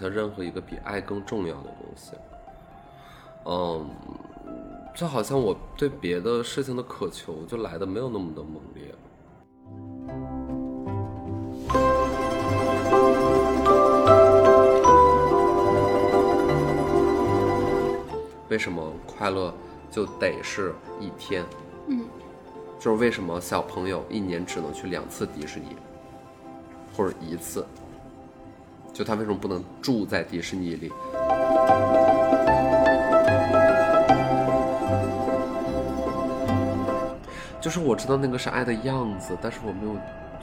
法想象任何一个比爱更重要的东西。嗯，就好像我对别的事情的渴求就来的没有那么的猛烈。为什么快乐就得是一天？嗯，就是为什么小朋友一年只能去两次迪士尼，或者一次？就他为什么不能住在迪士尼里？就是我知道那个是爱的样子，但是我没有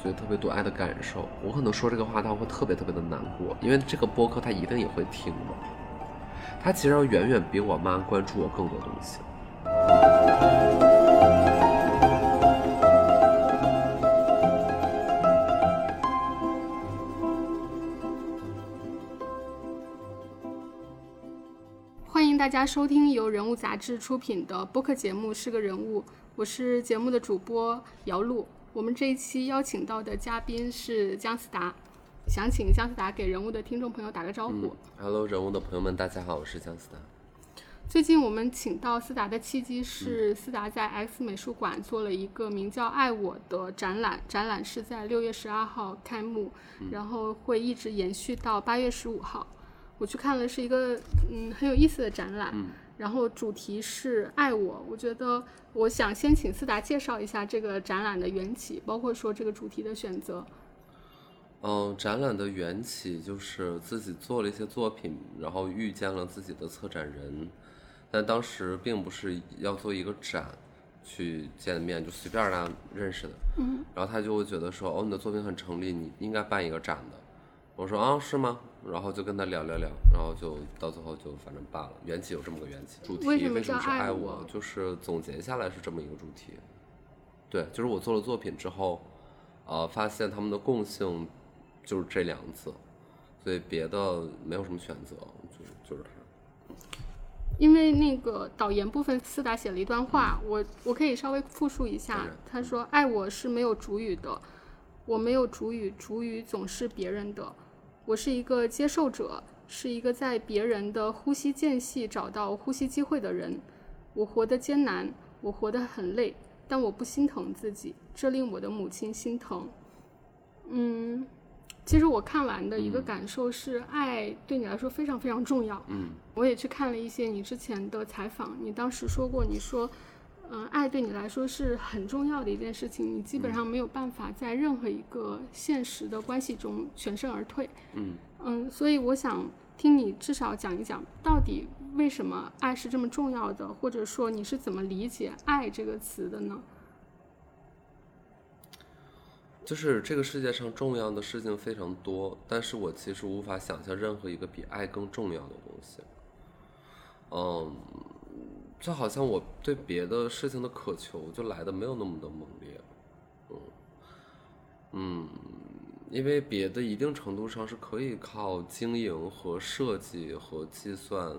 觉得特别多爱的感受。我可能说这个话他会特别特别的难过，因为这个播客他一定也会听的。他其实要远远比我妈关注我更多东西。大家收听由人物杂志出品的播客节目《是个人物》，我是节目的主播姚璐。我们这一期邀请到的嘉宾是姜思达，想请姜思达给人物的听众朋友打个招呼。嗯，Hello，人物的朋友们，大家好，我是姜思达。最近我们请到思达的契机是思达在 X 美术馆做了一个名叫《爱我》的展览，展览是在六月十二号开幕，然后会一直延续到八月十五号。我去看了，是一个嗯很有意思的展览，然后主题是爱我。我觉得我想先请思达介绍一下这个展览的缘起，包括说这个主题的选择。嗯，展览的缘起就是自己做了一些作品，然后遇见了自己的策展人，但当时并不是要做一个展去见面，就随便大家认识的。嗯，然后他就会觉得说，哦，你的作品很成立，你应该办一个展的。我说啊，是吗？然后就跟他聊聊聊，然后就到最后就反正罢了。缘起有这么个缘起，主题为什么是叫爱我？就是总结下来是这么一个主题。对，就是我做了作品之后，呃，发现他们的共性就是这两字，所以别的没有什么选择，就是就是他。因为那个导言部分，思达写了一段话，我我可以稍微复述一下。他说：“爱我是没有主语的，我没有主语，主语总是别人的。我是一个接受者，是一个在别人的呼吸间隙找到呼吸机会的人。我活得艰难，我活得很累，但我不心疼自己，这令我的母亲心疼。”嗯，其实我看完的一个感受是，爱对你来说非常非常重要。嗯我也去看了一些你之前的采访，你当时说过，你说，嗯、爱对你来说是很重要的一件事情，你基本上没有办法在任何一个现实的关系中全身而退。嗯嗯，所以我想听你至少讲一讲，到底为什么爱是这么重要的，或者说你是怎么理解“爱”这个词的呢？就是这个世界上重要的事情非常多，但是我其实无法想象任何一个比爱更重要的东西。嗯，就好像我对别的事情的渴求就来的没有那么的猛烈。嗯嗯，因为别的一定程度上是可以靠经营和设计和计算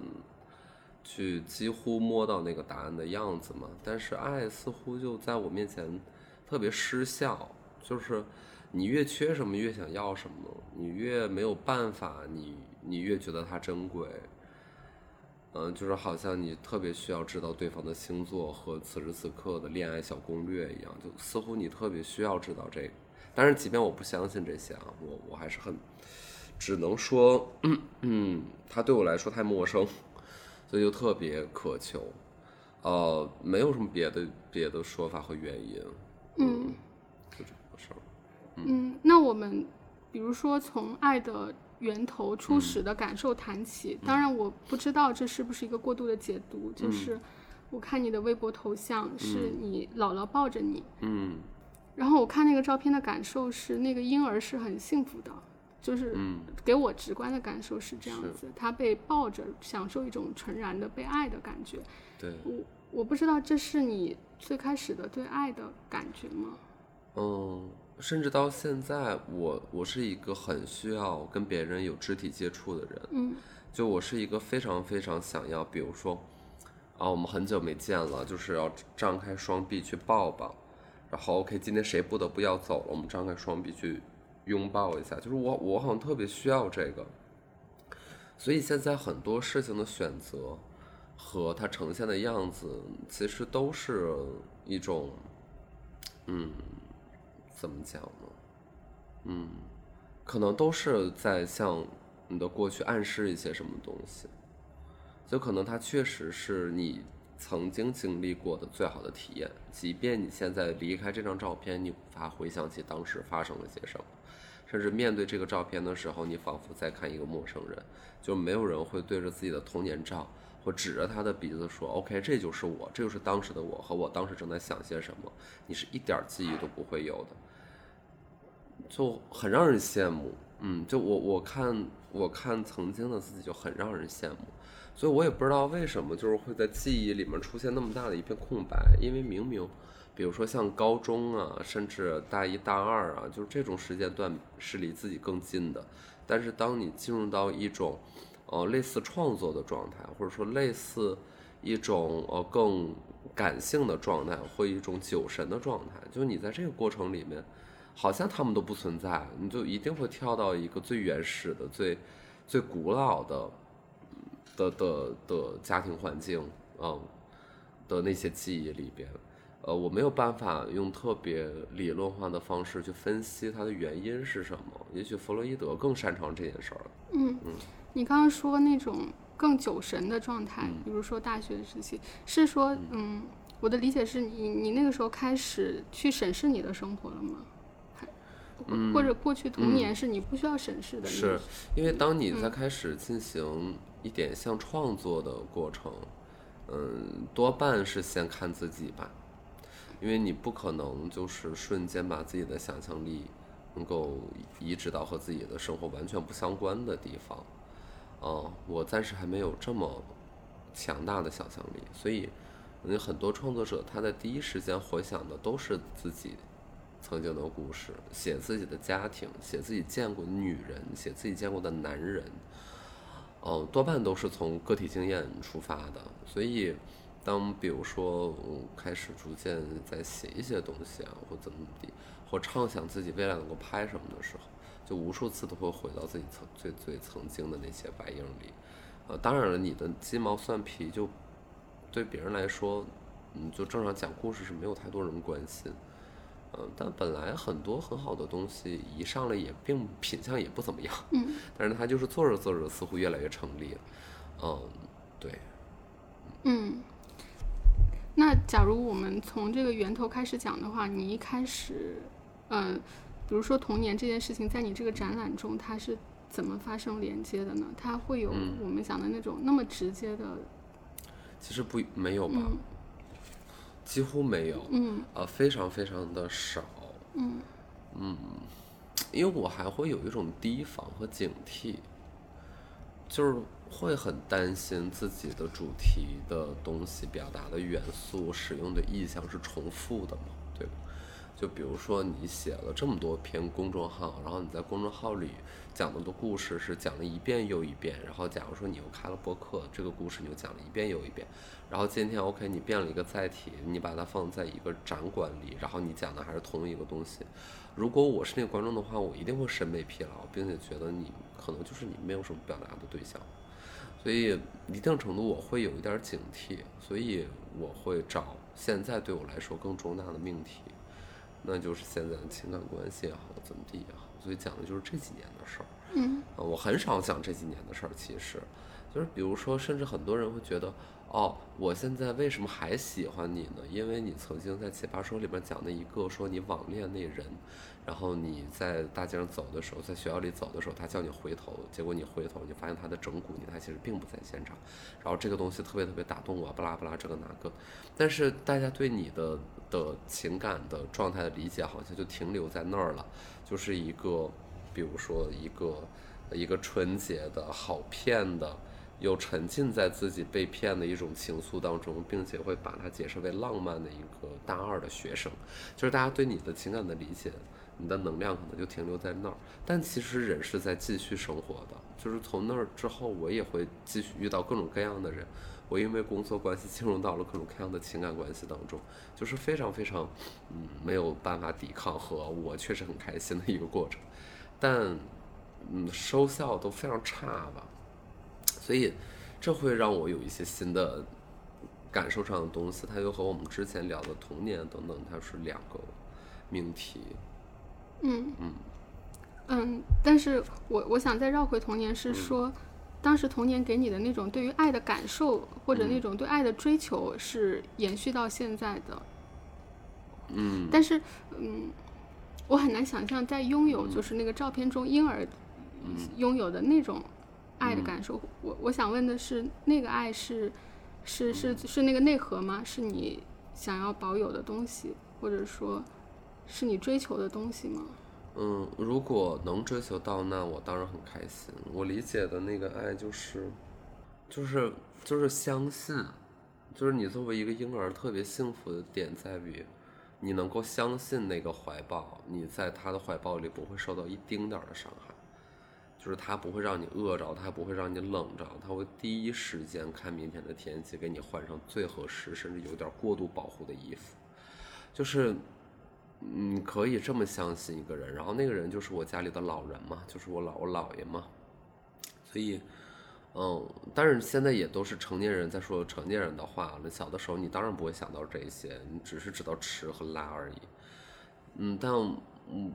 去几乎摸到那个答案的样子嘛，但是爱似乎就在我面前特别失效。就是你越缺什么，越想要什么；你越没有办法，你你越觉得它珍贵。嗯，就是好像你特别需要知道对方的星座和此时此刻的恋爱小攻略一样，就似乎你特别需要知道这个。但是，即便我不相信这些啊，我我还是很，只能说，嗯嗯，它对我来说太陌生，所以就特别渴求。呃，没有什么别的别的说法和原因。嗯就这个事儿。嗯，那我们比如说从爱的源头初始的感受谈起，当然我不知道这是不是一个过度的解读，就是我看你的微博头像是你姥姥抱着你，嗯。然后我看那个照片的感受是那个婴儿是很幸福的，就是嗯。给我直观的感受是这样是子，他被抱着，享受一种纯然的被爱的感觉。对，我我不知道这是你最开始的对爱的感觉吗？嗯，甚至到现在，我我是一个很需要跟别人有肢体接触的人。嗯就我是一个非常非常想要，比如说，啊，我们很久没见了，就是要张开双臂去抱抱，然后 OK，今天谁不得不要走了，我们张开双臂去拥抱一下，就是我我好像特别需要这个，所以现在很多事情的选择和它呈现的样子，其实都是一种，嗯，怎么讲呢？嗯，可能都是在向你的过去暗示一些什么东西，就可能它确实是你曾经经历过的最好的体验，即便你现在离开这张照片，你无法回想起当时发生了些什么。甚至面对这个照片的时候，你仿佛在看一个陌生人，就没有人会对着自己的童年照，或指着他的鼻子说：“OK，这就是我，这就是当时的我和我当时正在想些什么。”你是一点记忆都不会有的，就很让人羡慕。嗯，就我我看我看曾经的自己就很让人羡慕，所以我也不知道为什么就是会在记忆里面出现那么大的一片空白，因为明明。比如说像高中啊，甚至大一大二啊，就是这种时间段是离自己更近的。但是当你进入到一种，呃，类似创作的状态，或者说类似一种呃更感性的状态，或一种酒神的状态，就你在这个过程里面，好像他们都不存在，你就一定会跳到一个最原始的、最最古老的的的的家庭环境，嗯，的那些记忆里边。呃，我没有办法用特别理论化的方式去分析它的原因是什么。也许弗洛伊德更擅长这件事儿。嗯嗯，你刚刚说那种更酒神的状态，比如说大学时期，是说，嗯，我的理解是你你那个时候开始去审视你的生活了吗？还或者过去童年是你不需要审视的？是因为当你在开始进行一点像创作的过程，嗯，多半是先看自己吧。因为你不可能就是瞬间把自己的想象力能够移植到和自己的生活完全不相关的地方，嗯，我暂时还没有这么强大的想象力，所以有很多创作者他在第一时间回想的都是自己曾经的故事，写自己的家庭，写自己见过的女人，写自己见过的男人，嗯，多半都是从个体经验出发的，所以。当比如说，我开始逐渐在写一些东西啊，或怎么怎么地，或畅想自己未来能够拍什么的时候，就无数次都会回到自己曾最最曾经的那些白影里。呃，当然了，你的鸡毛蒜皮就对别人来说，嗯，就正常讲故事是没有太多人关心。嗯，但本来很多很好的东西一上来也并品相也不怎么样。嗯。但是它就是做着做着似乎越来越成立了。嗯，对。嗯。那假如我们从这个源头开始讲的话，你一开始，嗯，比如说童年这件事情，在你这个展览中，它是怎么发生连接的呢？它会有我们讲的那种那么直接的？其实不没有吧，几乎没有，嗯，呃，非常非常的少，嗯嗯，因为我还会有一种提防和警惕，就是。会很担心自己的主题的东西表达的元素使用的意象是重复的嘛？对吧？就比如说你写了这么多篇公众号，然后你在公众号里讲的的故事是讲了一遍又一遍，然后假如说你又开了播客，这个故事你又讲了一遍又一遍，然后今天 OK 你变了一个载体，你把它放在一个展馆里，然后你讲的还是同一个东西。如果我是那个观众的话，我一定会审美疲劳，并且觉得你可能就是你没有什么表达的对象。所以一定程度我会有一点警惕，所以我会找现在对我来说更重大的命题，那就是现在的情感关系也好，怎么地也好，所以讲的就是这几年的事儿。嗯，我很少讲这几年的事儿，其实就是比如说，甚至很多人会觉得。哦，我现在为什么还喜欢你呢？因为你曾经在《奇葩说》里边讲的一个说你网恋那人，然后你在大街上走的时候，在学校里走的时候，他叫你回头，结果你回头，你发现他的整蛊你，他其实并不在现场。然后这个东西特别特别打动我，巴拉巴拉这个那个。但是大家对你的的情感的状态的理解，好像就停留在那儿了，就是一个，比如说一个一个纯洁的好骗的。又沉浸在自己被骗的一种情愫当中，并且会把它解释为浪漫的一个大二的学生，就是大家对你的情感的理解，你的能量可能就停留在那儿。但其实人是在继续生活的，就是从那儿之后，我也会继续遇到各种各样的人。我因为工作关系进入到了各种各样的情感关系当中，就是非常非常，嗯，没有办法抵抗和我确实很开心的一个过程，但，嗯，收效都非常差吧。所以这会让我有一些新的感受上的东西，它又和我们之前聊的童年等等，它是两个命题。嗯嗯嗯，但是我我想再绕回童年，是说。当时童年给你的那种对于爱的感受，或者那种对爱的追求，是延续到现在的。嗯。但是，嗯，我很难想象在拥有就是那个照片中婴儿拥有的那种爱的感受。我我想问的是，那个爱是是是是那个内核吗？是你想要保有的东西，或者说，是你追求的东西吗？嗯，如果能追求到，那我当然很开心。我理解的那个爱就是，就是就是相信，就是你作为一个婴儿特别幸福的点在于，你能够相信那个怀抱，你在他的怀抱里不会受到一丁点儿的伤害，就是他不会让你饿着，他不会让你冷着，他会第一时间看明天的天气，给你换上最合适甚至有点过度保护的衣服，就是。嗯，可以这么相信一个人，然后那个人就是我家里的老人嘛，就是我老我姥爷嘛，所以，嗯，但是现在也都是成年人在说成年人的话了。小的时候你当然不会想到这些，你只是知道吃和拉而已。嗯，但嗯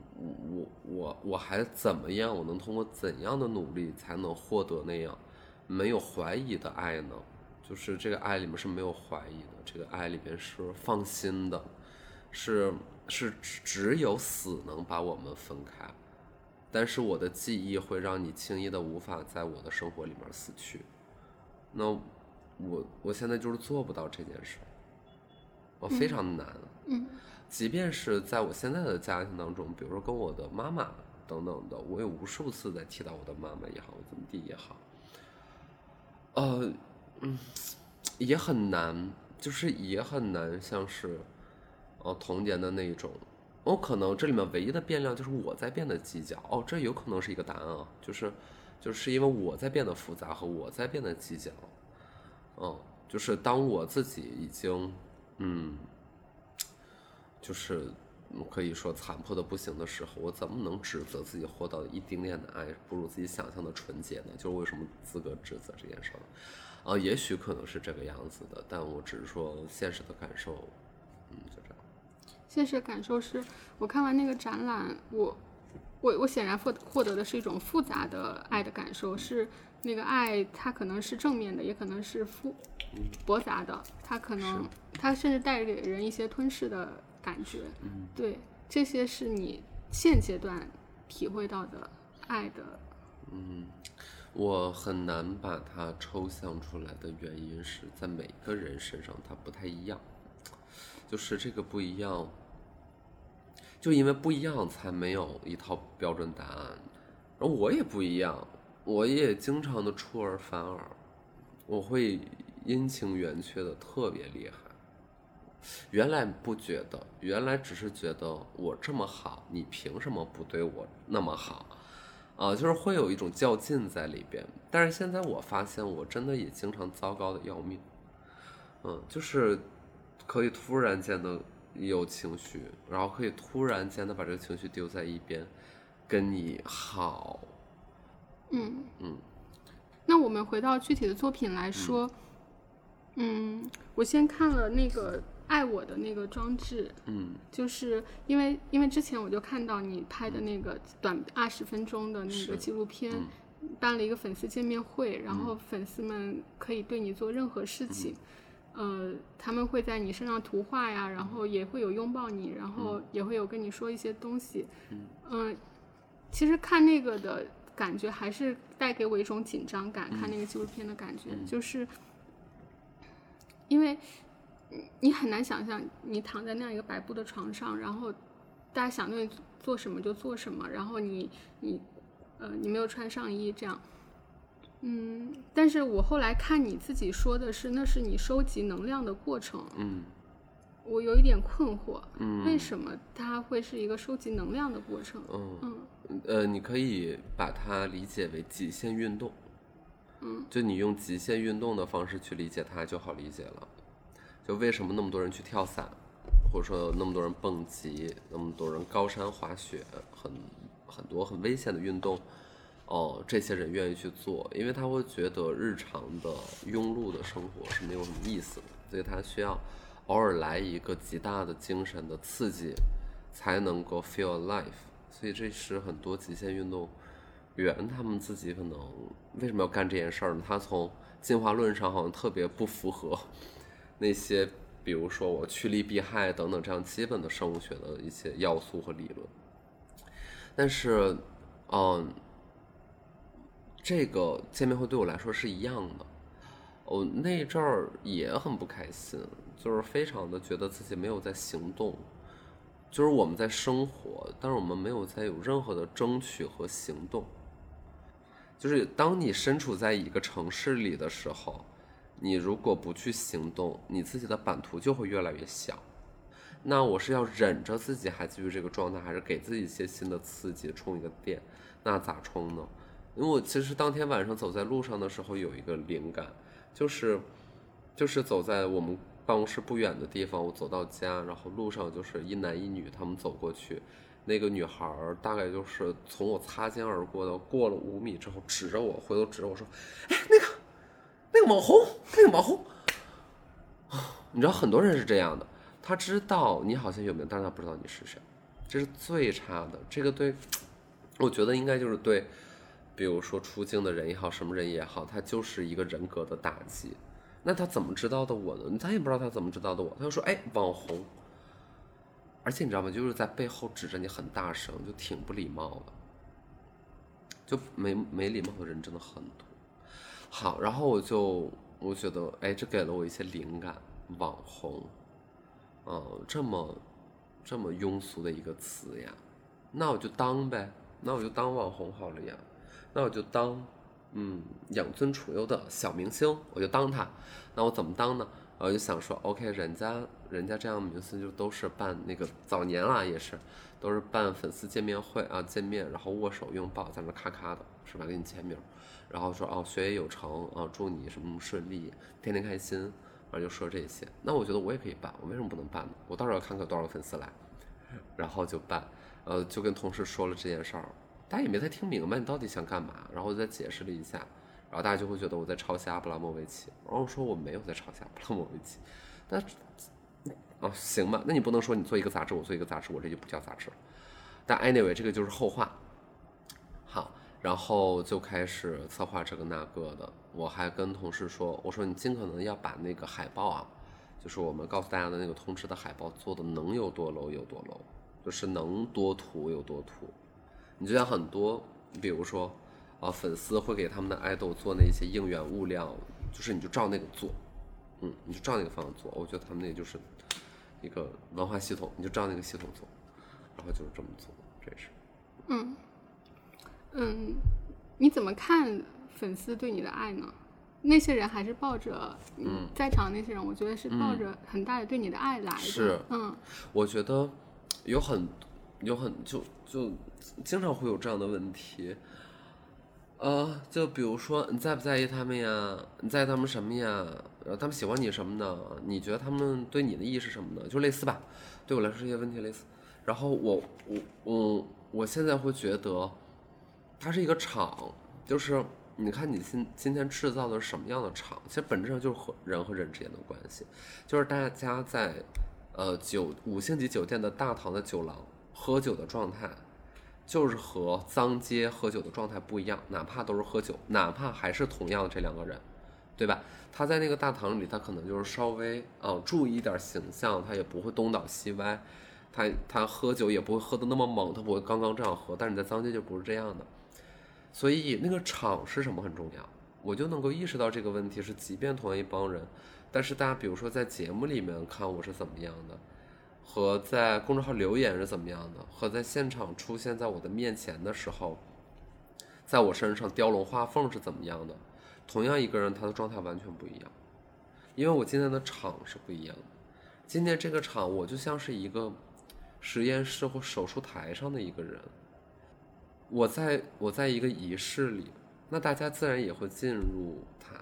我我我还怎么样？我能通过怎样的努力才能获得那样没有怀疑的爱呢？就是这个爱里面是没有怀疑的，这个爱里面是放心的，是。是只有死能把我们分开，但是我的记忆会让你轻易的无法在我的生活里面死去。那我我现在就是做不到这件事，我非常难。嗯，即便是在我现在的家庭当中，比如说跟我的妈妈等等的，我有无数次在提到我的妈妈也好，怎么地也好，呃，嗯，也很难，就是也很难，像是。哦，童年的那一种，哦，可能这里面唯一的变量就是我在变得计较。哦，这有可能是一个答案啊，就是，就是因为我在变得复杂和我在变得计较。嗯，就是当我自己已经，嗯，就是可以说残破的不行的时候，我怎么能指责自己获到一丁点的爱不如自己想象的纯洁呢？就是为什么资格指责这件事儿？啊，也许可能是这个样子的，但我只是说现实的感受。嗯，就这样现实感受是，我看完那个展览，我，我我显然获获得的是一种复杂的爱的感受，是那个爱，它可能是正面的，也可能是复驳杂的，它可能它甚至带给人一些吞噬的感觉。嗯，对，这些是你现阶段体会到的爱的。嗯，我很难把它抽象出来的原因是在每个人身上它不太一样，就是这个不一样。就因为不一样，才没有一套标准答案。而我也不一样，我也经常的出尔反尔，我会阴晴圆缺的特别厉害。原来不觉得，原来只是觉得我这么好，你凭什么不对我那么好？啊，就是会有一种较劲在里边。但是现在我发现，我真的也经常糟糕的要命。嗯，就是可以突然间的。有情绪，然后可以突然间的把这个情绪丢在一边，跟你好。嗯嗯。那我们回到具体的作品来说，嗯，我先看了那个爱我的那个装置，嗯，就是因为因为之前我就看到你拍的那个短二十分钟的那个纪录片，办了一个粉丝见面会，然后粉丝们可以对你做任何事情。呃，他们会在你身上涂画呀，然后也会有拥抱你，然后也会有跟你说一些东西。嗯，其实看那个的感觉还是带给我一种紧张感，看那个纪录片的感觉，就是因为你很难想象你躺在那样一个白布的床上，然后大家想对你做什么就做什么，然后你你呃你没有穿上衣这样。嗯，但是我后来看你自己说的是，那是你收集能量的过程。嗯，我有一点困惑。嗯，为什么它会是一个收集能量的过程？嗯嗯，呃，你可以把它理解为极限运动。嗯，就你用极限运动的方式去理解它就好理解了。就为什么那么多人去跳伞，或者说那么多人蹦极，那么多人高山滑雪，很很多很危险的运动。哦、这些人愿意去做，因为他会觉得日常的庸碌的生活是没有什么意思的，所以他需要偶尔来一个极大的精神的刺激，才能够 feel alive。所以这是很多极限运动员他们自己可能为什么要干这件事儿呢？他从进化论上好像特别不符合那些，比如说我趋利避害等等这样基本的生物学的一些要素和理论。但是，嗯，这个见面会对我来说是一样的。我那阵儿也很不开心，就是非常的觉得自己没有在行动，就是我们在生活，但是我们没有在有任何的争取和行动。就是当你身处在一个城市里的时候，你如果不去行动，你自己的版图就会越来越小。那我是要忍着自己还继续这个状态，还是给自己一些新的刺激，充一个电？那咋充呢？因为我其实当天晚上走在路上的时候有一个灵感，就是就是走在我们办公室不远的地方，我走到家，然后路上就是一男一女，他们走过去，那个女孩大概就是从我擦肩而过的，过了五米之后，指着我，回头指着我说：“哎，那个那个网红，那个网红。”你知道很多人是这样的，他知道你好像有名，但是他不知道你是谁，这是最差的。这个对，我觉得应该就是对，比如说出镜的人也好，什么人也好，他就是一个人格的打击。那他怎么知道的我呢？他也不知道他怎么知道的我，他就说：“哎，网红。”而且你知道吗？就是在背后指着你很大声，就挺不礼貌的。就没没礼貌的人真的很多。好，然后我就我觉得，哎，这给了我一些灵感。网红，嗯，这么这么庸俗的一个词呀，那我就当呗，那我就当网红好了呀，那我就当，嗯，养尊处优的小明星，我就当他。那我怎么当呢？我就想说，OK，人家人家这样的明星就都是办那个早年啊，也是都是办粉丝见面会啊，见面然后握手拥抱，在那咔咔的，是吧？给你签名，然后说哦，学业有成啊，祝你什么顺利，天天开心。然后就说这些，那我觉得我也可以办，我为什么不能办呢？我到时候要看看多少粉丝来，然后就办，呃，就跟同事说了这件事儿，大家也没太听明白你到底想干嘛，然后我再解释了一下，然后大家就会觉得我在抄袭阿布拉莫维奇，然后我说我没有在抄袭阿布拉莫维奇，但哦行吧，那你不能说你做一个杂志，我做一个杂志，我这就不叫杂志了，但 anyway 这个就是后话，然后就开始策划这个那个的，我还跟同事说，我说你尽可能要把那个海报啊，就是我们告诉大家的那个通知的海报做的能有多 low 有多 low，就是能多土有多土。你就像很多，比如说啊，粉丝会给他们的爱豆做那些应援物料，就是你就照那个做，嗯，你就照那个方向做。我觉得他们那就是一个文化系统，你就照那个系统做，然后就是这么做，这是。嗯。嗯，你怎么看粉丝对你的爱呢？那些人还是抱着，嗯，在场那些人，我觉得是抱着很大的对你的爱来的。是，嗯，我觉得有很有很就就经常会有这样的问题，呃，就比如说你在不在意他们呀？你在意他们什么呀？呃，他们喜欢你什么呢？你觉得他们对你的意义是什么呢？就类似吧，对我来说这些问题类似。然后我我嗯我现在会觉得。它是一个场，就是你看你今今天制造的是什么样的场？其实本质上就是和人和人之间的关系，就是大家在呃酒五星级酒店的大堂的酒廊喝酒的状态，就是和脏街喝酒的状态不一样。哪怕都是喝酒，哪怕还是同样的这两个人，对吧？他在那个大堂里，他可能就是稍微啊注意一点形象，他也不会东倒西歪，他他喝酒也不会喝的那么猛，他不会刚刚这样喝。但是你在脏街就不是这样的。所以那个场是什么很重要，我就能够意识到这个问题是，即便同样一帮人，但是大家比如说在节目里面看我是怎么样的，和在公众号留言是怎么样的，和在现场出现在我的面前的时候，在我身上雕龙画凤是怎么样的，同样一个人他的状态完全不一样，因为我今天的场是不一样的，今天这个场我就像是一个实验室或手术台上的一个人。我在我在一个仪式里，那大家自然也会进入它，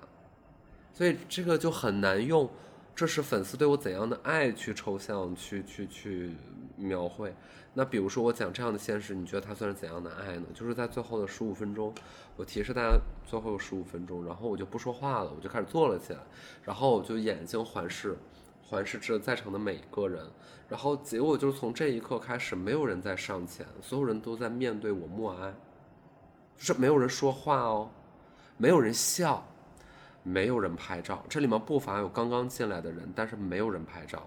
所以这个就很难用，这是粉丝对我怎样的爱去抽象去去去描绘。那比如说我讲这样的现实，你觉得它算是怎样的爱呢？就是在最后的十五分钟，我提示大家最后十五分钟，然后我就不说话了，我就开始坐了起来，然后我就眼睛环视，环视着在场的每一个人，然后结果就是从这一刻开始，没有人在上前，所有人都在面对我默哀，就是没有人说话哦，没有人笑，没有人拍照，这里面不乏有刚刚进来的人，但是没有人拍照。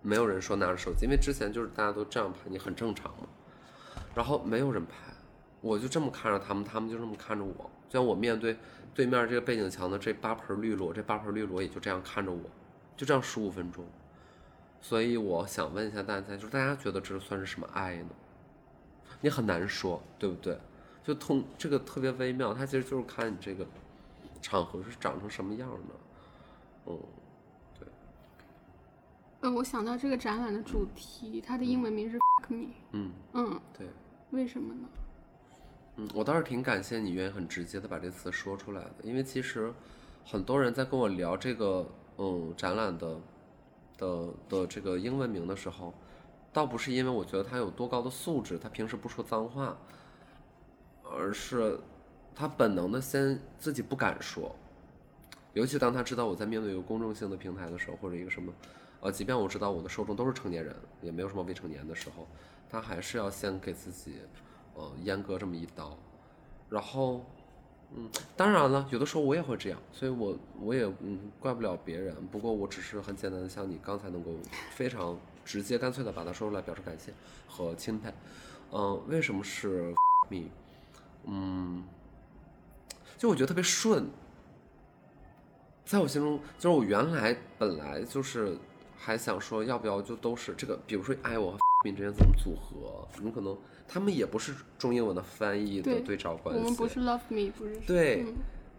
没有人说拿着手机，因为之前就是大家都这样拍，你很正常嘛。然后没有人拍，我就这么看着他们，他们就这么看着我。就像我面对对面这个背景墙的这八盆绿萝，这八盆绿萝也就这样看着我，就这样十五分钟。所以我想问一下大家，就是大家觉得这算是什么爱呢？你很难说，对不对？就通这个特别微妙，它其实就是看你这个场合是长成什么样的，嗯。嗯，我想到这个展览的主题，它的英文名是 “fuck me”。嗯嗯，对，为什么呢？嗯，我倒是挺感谢你愿意很直接的把这词说出来的，因为其实很多人在跟我聊这个嗯展览的的的这个英文名的时候，倒不是因为我觉得他有多高的素质，他平时不说脏话，而是他本能的先自己不敢说，尤其当他知道我在面对一个公众性的平台的时候，或者一个什么。呃，即便我知道我的受众都是成年人，也没有什么未成年的时候，他还是要先给自己，呃，阉割这么一刀。然后，嗯，当然了，有的时候我也会这样，所以我我也嗯怪不了别人。不过我只是很简单的像你刚才能够非常直接干脆的把它说出来，表示感谢和钦佩。嗯，为什么是 me？嗯，就我觉得特别顺，在我心中，就是我原来本来就是。还想说要不要就都是这个，比如说爱我和命之间怎么组合？你可能他们也不是中英文的翻译的对照关系。我们不是 love me，不是。对，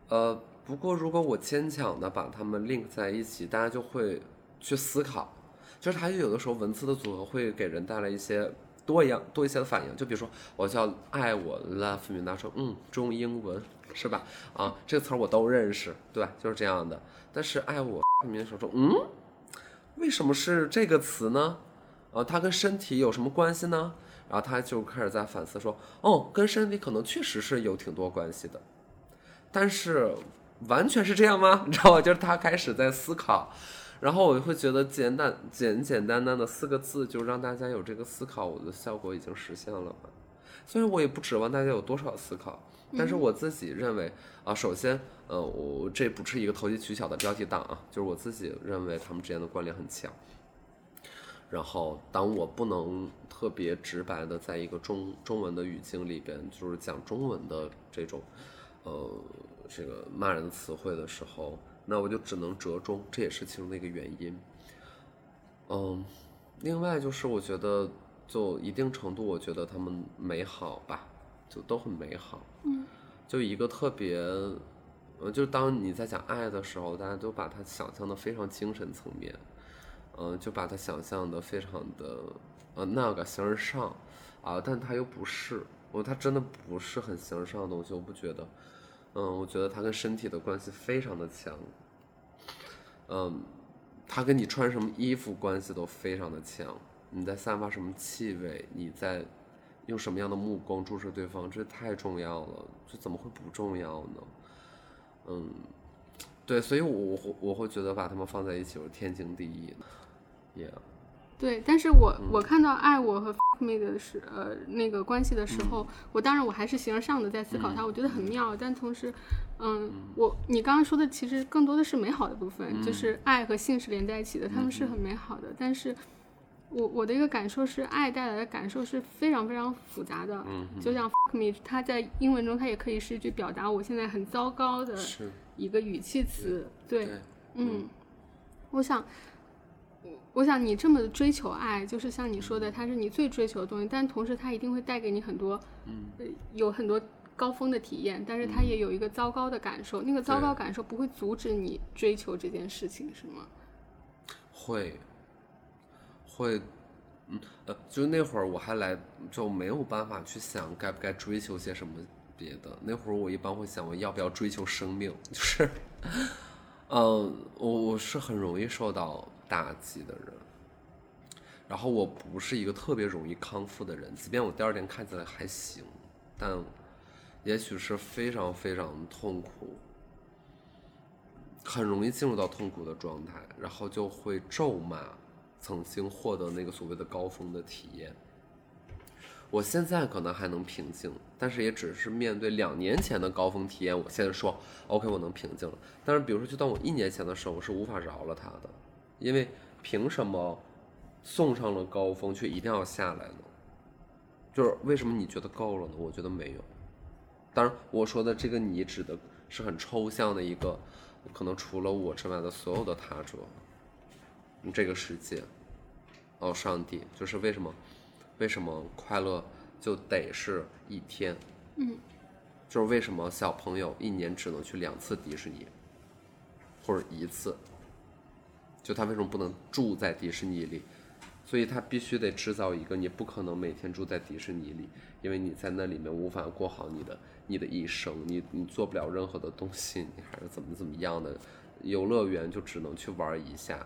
呃，不过如果我牵强的把他们 link 在一起，大家就会去思考，就是他有的时候文字的组合会给人带来一些多一样多一些的反应。就比如说我叫爱我 love me，他说嗯中英文是吧？啊，这个词儿我都认识，对吧？就是这样的。但是爱我里面说说嗯。为什么是这个词呢？啊，它跟身体有什么关系呢？然后他就开始在反思说，哦，跟身体可能确实是有挺多关系的，但是完全是这样吗？你知道吗？就是他开始在思考，然后我就会觉得简单简简单单的四个字就让大家有这个思考，我的效果已经实现了嘛？虽然我也不指望大家有多少思考。但是我自己认为啊，首先，呃，我这不是一个投机取巧的标题党啊，就是我自己认为他们之间的关联很强。然后，当我不能特别直白的在一个中中文的语境里边，就是讲中文的这种，呃，这个骂人的词汇的时候，那我就只能折中，这也是其中的一个原因。嗯，另外就是我觉得，就一定程度，我觉得他们美好吧。就都很美好，嗯，就一个特别，呃，就当你在讲爱的时候，大家都把它想象的非常精神层面，嗯，就把它想象的非常的，呃，那个形而上，啊，但它又不是，我它真的不是很形而上的东西，我不觉得，嗯，我觉得它跟身体的关系非常的强，嗯，它跟你穿什么衣服关系都非常的强，你在散发什么气味，你在。用什么样的目光注视对方，这太重要了，这怎么会不重要呢？嗯，对，所以我我我会觉得把他们放在一起是天经地义的，Yeah。对，但是我我看到爱我和 me 的是呃那个关系的时候，我当然我还是形而上的在思考它，我觉得很妙，但同时，嗯，我你刚刚说的其实更多的是美好的部分，就是爱和性是连在一起的，他们是很美好的，但是。我我的一个感受是，爱带来的感受是非常非常复杂的。嗯，就像 fuck me，它在英文中它也可以是一句表达我现在很糟糕的一个语气词。对，嗯，我想，我想你这么追求爱，就是像你说的，它是你最追求的东西，但同时它一定会带给你很多，嗯，有很多高峰的体验，但是它也有一个糟糕的感受。那个糟糕感受不会阻止你追求这件事情，是吗？会。会，嗯呃，就那会儿我还来就没有办法去想该不该追求些什么别的。那会儿我一般会想我要不要追求生命，就是，嗯，我我是很容易受到大忌的人。然后我不是一个特别容易康复的人，即便我第二天看起来还行，但也许是非常非常痛苦，很容易进入到痛苦的状态，然后就会咒骂曾经获得那个所谓的高峰的体验。我现在可能还能平静，但是也只是面对两年前的高峰体验，我现在说 OK，我能平静了。但是比如说，就当我一年前的时候，我是无法饶了他的，因为凭什么送上了高峰却一定要下来呢？就是为什么你觉得够了呢？我觉得没有。当然，我说的这个你指的是很抽象的一个，可能除了我之外的所有的他者，这个世界，哦，上帝，就是为什么？为什么快乐就得是一天？嗯，就是为什么小朋友一年只能去两次迪士尼，或者一次？就他为什么不能住在迪士尼里？所以他必须得制造一个你不可能每天住在迪士尼里，因为你在那里面无法过好你的你的一生，你你做不了任何的东西，你还是怎么怎么样的？游乐园就只能去玩一下，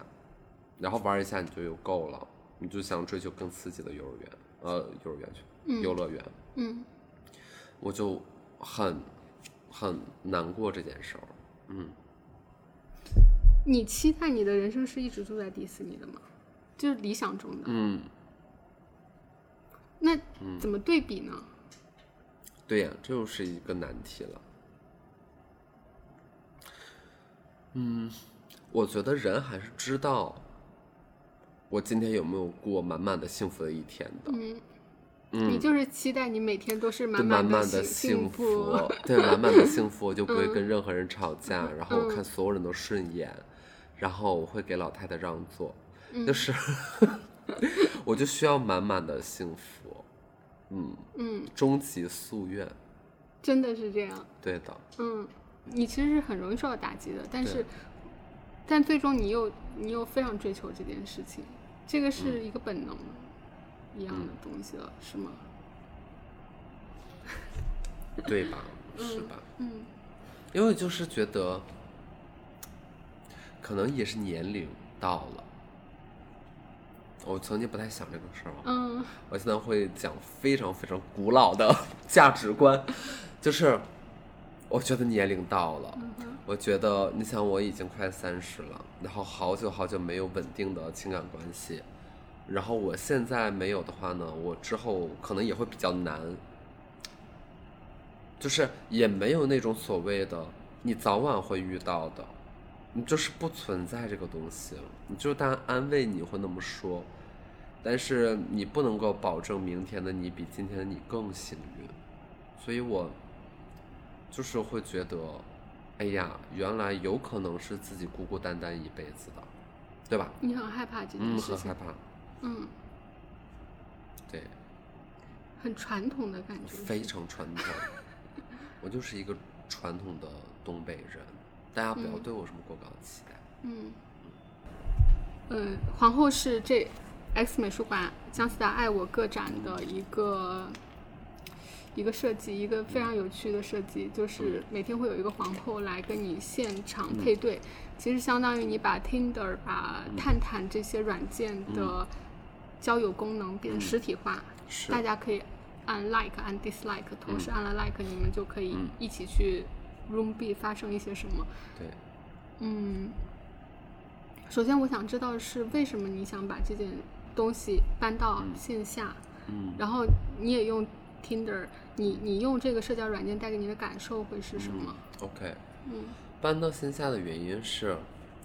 然后玩一下你就又够了。你就想追求更刺激的幼儿园，呃，幼儿园去，游乐园，嗯，我就很很难过这件事儿，嗯。你期待你的人生是一直住在迪士尼的吗？就是理想中的，嗯，那怎么对比呢？对呀，这又是一个难题了。嗯，我觉得人还是知道。我今天有没有过满满的幸福的一天的？嗯，你就是期待你每天都是满满的幸福，对，满满的幸福，我就不会跟任何人吵架，然后我看所有人都顺眼，然后我会给老太太让座，就是，我就需要满满的幸福，嗯嗯，终极夙愿，真的是这样，对的，嗯，你其实是很容易受到打击的，但是，但最终你又你又非常追求这件事情。这个是一个本能一样的东西了，是吗？对吧？是吧？嗯。因为就是觉得，可能也是年龄到了。我曾经不太想这个事儿。嗯。我现在会讲非常非常古老的价值观，就是我觉得年龄到了。我觉得，你想，我已经快三十了，然后好久好久没有稳定的情感关系，然后我现在没有的话呢，我之后可能也会比较难，就是也没有那种所谓的你早晚会遇到的，你就是不存在这个东西，你就当安慰你会那么说，但是你不能够保证明天的你比今天的你更幸运，所以我就是会觉得。哎呀，原来有可能是自己孤孤单单一辈子的，对吧？你很害怕这件事情。嗯，很害怕。嗯，对。很传统的感觉。非常传统。我就是一个传统的东北人，大家不要对我什么过高的期待。嗯。嗯，皇后是这 X 美术馆姜思达爱我个展的一个。一个设计，一个非常有趣的设计，就是每天会有一个皇后来跟你现场配对，其实相当于你把 Tinder、把探探这些软件的交友功能变实体化，大家可以按 like、按 dislike，同时按了 like，你们就可以一起去 room B 发生一些什么。对，嗯，首先我想知道是为什么你想把这件东西搬到线下，嗯，然后你也用。Tinder，你你用这个社交软件带给你的感受会是什么？OK，嗯，搬到线下的原因是，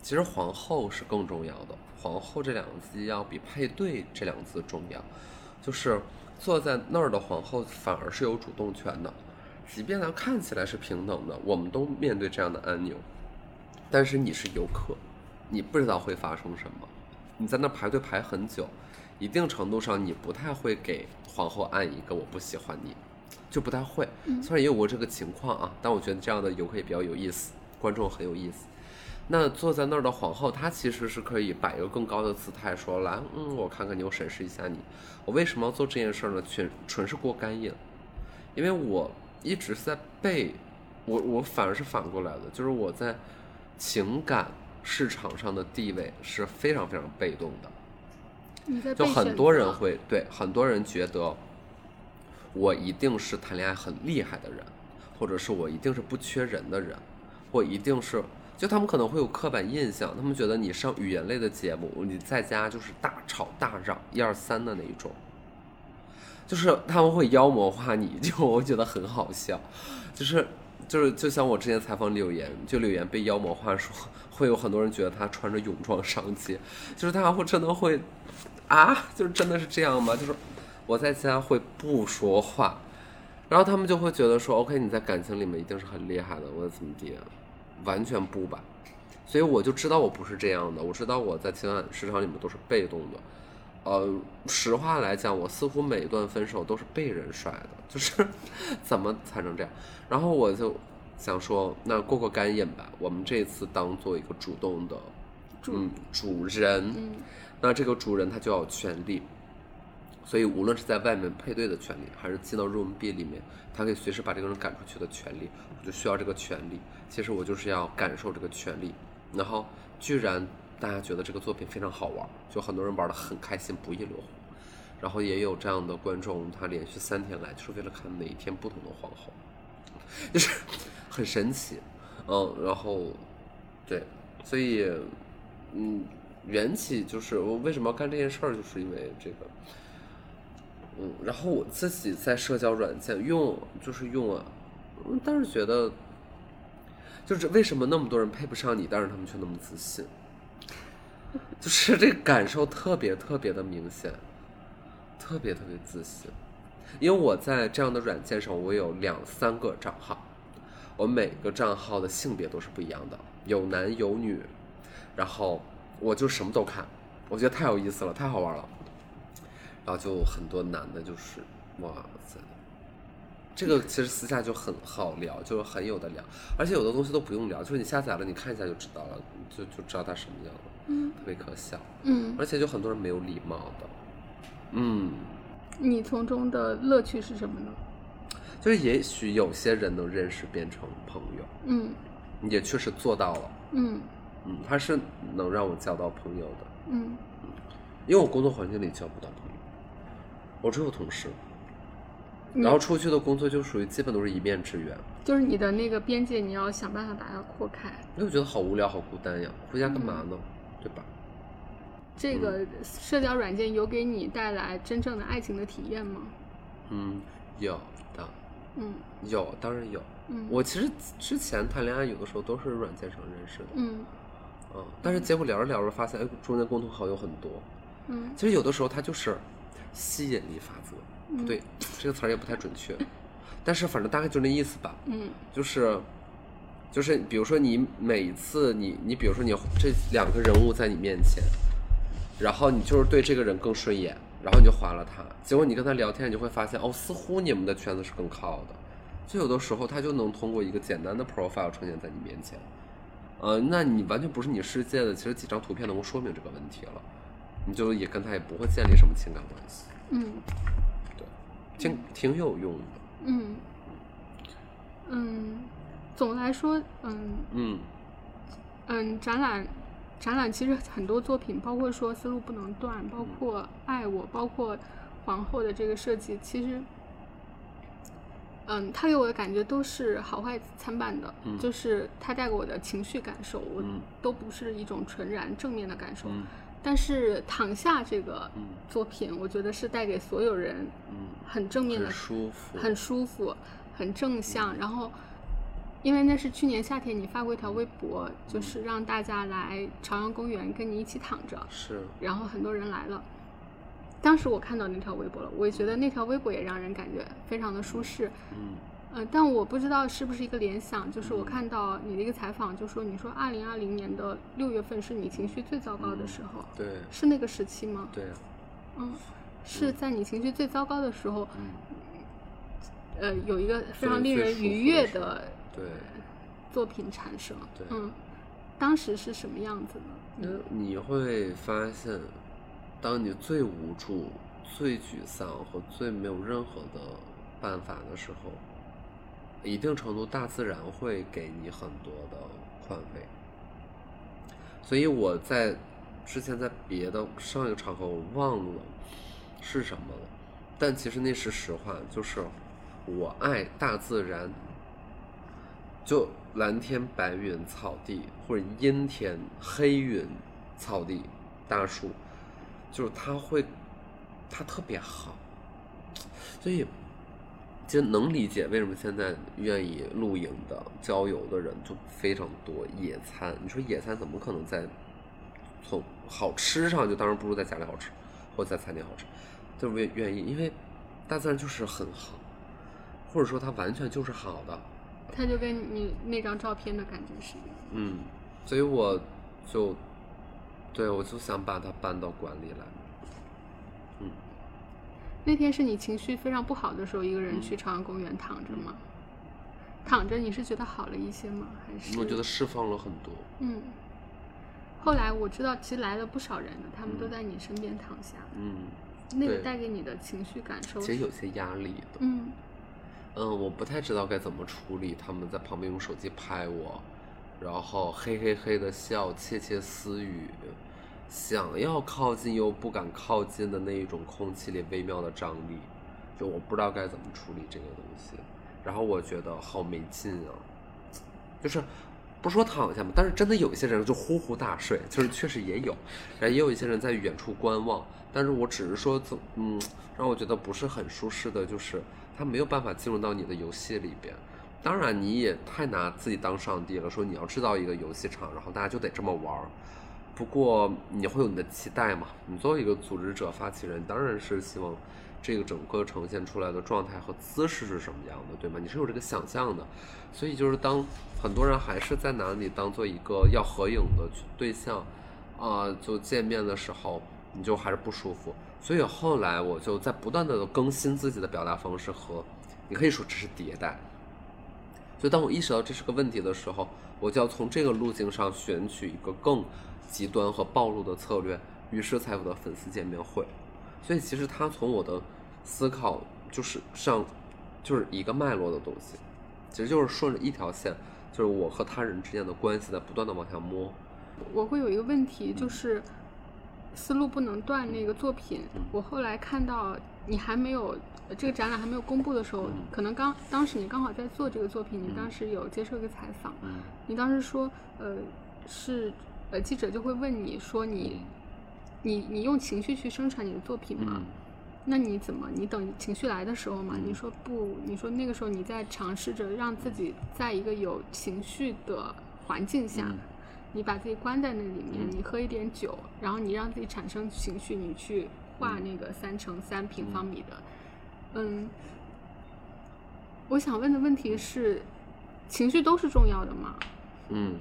其实皇后是更重要的。皇后这两个字要比配对这两个字重要。就是坐在那儿的皇后反而是有主动权的，即便它看起来是平等的，我们都面对这样的按钮，但是你是游客，你不知道会发生什么。你在那排队排很久，一定程度上你不太会给。皇后按一个我不喜欢你，就不太会。虽然也有过这个情况啊，但我觉得这样的游客也比较有意思，观众很有意思。那坐在那儿的皇后，她其实是可以摆一个更高的姿态，说来，嗯，我看看你，我审视一下你。我为什么要做这件事呢？全纯是过干瘾，因为我一直在被，我我反而是反过来的，就是我在情感市场上的地位是非常非常被动的。就很多人会对很多人觉得我一定是谈恋爱很厉害的人，或者是我一定是不缺人的人，或一定是就他们可能会有刻板印象，他们觉得你上语言类的节目，你在家就是大吵大嚷一二三的那一种，就是他们会妖魔化你，就我觉得很好笑，就是就是就像我之前采访柳岩，就柳岩被妖魔化说，会有很多人觉得她穿着泳装上街，就是他会真的会啊，就是真的是这样吗？就是我在家会不说话，然后他们就会觉得说，OK，你在感情里面一定是很厉害的，我怎么地，完全不吧。所以我就知道我不是这样的，我知道我在情感市场里面都是被动的。呃，实话来讲，我似乎每一段分手都是被人甩的，就是 怎么才能这样？然后我就想说，那过过干瘾吧，我们这一次当做一个主动的，主嗯，主人，嗯那这个主人他就要有权利，所以无论是在外面配对的权利，还是进到 room B 里面，他可以随时把这个人赶出去的权利，我就需要这个权利。其实我就是要感受这个权利。然后居然大家觉得这个作品非常好玩，就很多人玩的很开心，不亦乐乎。然后也有这样的观众，他连续三天来，就是为了看每一天不同的皇后，就是很神奇。嗯，然后对，所以嗯，缘起就是我为什么要干这件事儿，就是因为这个。嗯，然后我自己在社交软件用，就是用啊，嗯但是觉得，就是为什么那么多人配不上你，但是他们却那么自信，就是这个感受特别特别的明显，特别特别自信。因为我在这样的软件上，我有两三个账号，我每个账号的性别都是不一样的，有男有女，然后我就什么都看，我觉得太有意思了，太好玩了。然后就很多男的，就是哇塞，这个其实私下就很好聊，就是很有的聊，而且有的东西都不用聊，就是你下载了，你看一下就知道了，就就知道他什么样了，嗯。特别可笑，嗯，而且就很多人没有礼貌的，嗯，你从中的乐趣是什么呢？就是也许有些人能认识变成朋友，嗯。也确实做到了，嗯。嗯，他是能让我交到朋友的，嗯。因为我工作环境里交不到朋友，我只有同事，然后出去的工作就属于基本都是一面之缘。就是你的那个边界，你要想办法把它扩开。因为我觉得好无聊、好孤单呀，回家干嘛呢？对吧？这个社交软件有给你带来真正的爱情的体验吗？嗯，有的，嗯有，当然有。嗯，我其实之前谈恋爱有的时候都是软件上认识的，嗯嗯，但是结果聊着聊着发现，哎，中间共同好友很多。嗯其实有的时候它就是吸引力法则，不嗯对，这个词儿也不太准确，但是反正大概就那意思吧。嗯就是就是比如说你每次你你比如说你这两个人物在你面前，然后你就是对这个人更顺眼，然后你就划了他，结果你跟他聊天，你就会发现哦，似乎你们的圈子是更靠的，就有的时候他就能通过一个简单的 profile 呈现在你面前，呃，那你完全不是你世界的，其实几张图片能够说明这个问题了，你就也跟他也不会建立什么情感关系，嗯对，挺挺有用的，嗯。嗯，总的来说，嗯嗯嗯，展览展览其实很多作品，包括说思路不能断，嗯包括爱我，包括皇后的这个设计，其实。嗯，它给我的感觉都是好坏参半的，嗯就是它带给我的情绪感受，我嗯都不是一种纯然正面的感受。嗯但是躺下这个嗯作品，我觉得是带给所有人嗯，很正面的很舒服，很舒服，很正向。然后，因为那是去年夏天你发过一条微博，就是让大家来朝阳公园跟你一起躺着，是，然后很多人来了。当时我看到那条微博了，我也觉得那条微博也让人感觉非常的舒适。嗯呃，但我不知道是不是一个联想，就是我看到你的一个采访，就说你说二零二零年的六月份是你情绪最糟糕的时候，对是那个时期吗？对，嗯，是在你情绪最糟糕的时候，嗯呃，有一个非常令人愉悦的的对。作品产生。对嗯，当时是什么样子呢？那你会发现，当你最无助、最沮丧和最没有任何的办法的时候，一定程度大自然会给你很多的宽慰。所以我在之前在别的上一个场合我忘了是什么了，但其实那是实话，就是我爱大自然，就蓝天白云草地，或者阴天黑云草地大树，就是它会它特别好，所以。其实能理解为什么现在愿意露营的、郊游的人就非常多。野餐，你说野餐怎么可能在从好吃上就当然不如在家里好吃，或者在餐厅好吃，就是为愿意，因为大自然就是很好，或者说它完全就是好的。它就跟你那张照片的感觉是一样。嗯，所以我就对我就想把它搬到馆里来。嗯。那天是你情绪非常不好的时候，一个人去朝阳公园躺着吗？躺着，你是觉得好了一些吗？还是？我觉得释放了很多。嗯。后来我知道，其实来了不少人的，他们都在你身边躺下。嗯。那个带给你的情绪感受。其实有些压力的。嗯。嗯，我不太知道该怎么处理。他们在旁边用手机拍我，然后嘿嘿嘿的笑，窃窃私语。想要靠近又不敢靠近的那一种空气里微妙的张力，就我不知道该怎么处理这个东西，然后我觉得好没劲啊，就是不说躺下嘛，但是真的有一些人就呼呼大睡，就是确实也有，然后也有一些人在远处观望，但是我只是说怎嗯，让我觉得不是很舒适的就是他没有办法进入到你的游戏里边，当然你也太拿自己当上帝了，说你要制造一个游戏场，然后大家就得这么玩儿。不过你会有你的期待嘛？你作为一个组织者、发起人，当然是希望这个整个呈现出来的状态和姿势是什么样的，对吗？你是有这个想象的，所以就是当很多人还是在拿你当做一个要合影的对象，啊，就见面的时候，你就还是不舒服。所以后来我就在不断的更新自己的表达方式和，你可以说这是迭代。所以当我意识到这是个问题的时候，我就要从这个路径上选取一个更。极端和暴露的策略，于是才有的粉丝见面会。所以其实他从我的思考就是上，就是一个脉络的东西，其实就是顺着一条线，就是我和他人之间的关系在不断的往下摸。我会有一个问题，就是思路不能断那个作品。我后来看到你还没有这个展览还没有公布的时候，可能刚当时你刚好在做这个作品，你当时有接受一个采访，你当时说呃是。呃，记者就会问你说：“你，你，你用情绪去生产你的作品吗？那你怎么？你等情绪来的时候嘛？你说不，你说那个时候你在尝试着让自己在一个有情绪的环境下，你把自己关在那里面，你喝一点酒，然后你让自己产生情绪，你去画那个三乘三平方米的，嗯，我想问的问题是，情绪都是重要的吗？嗯。”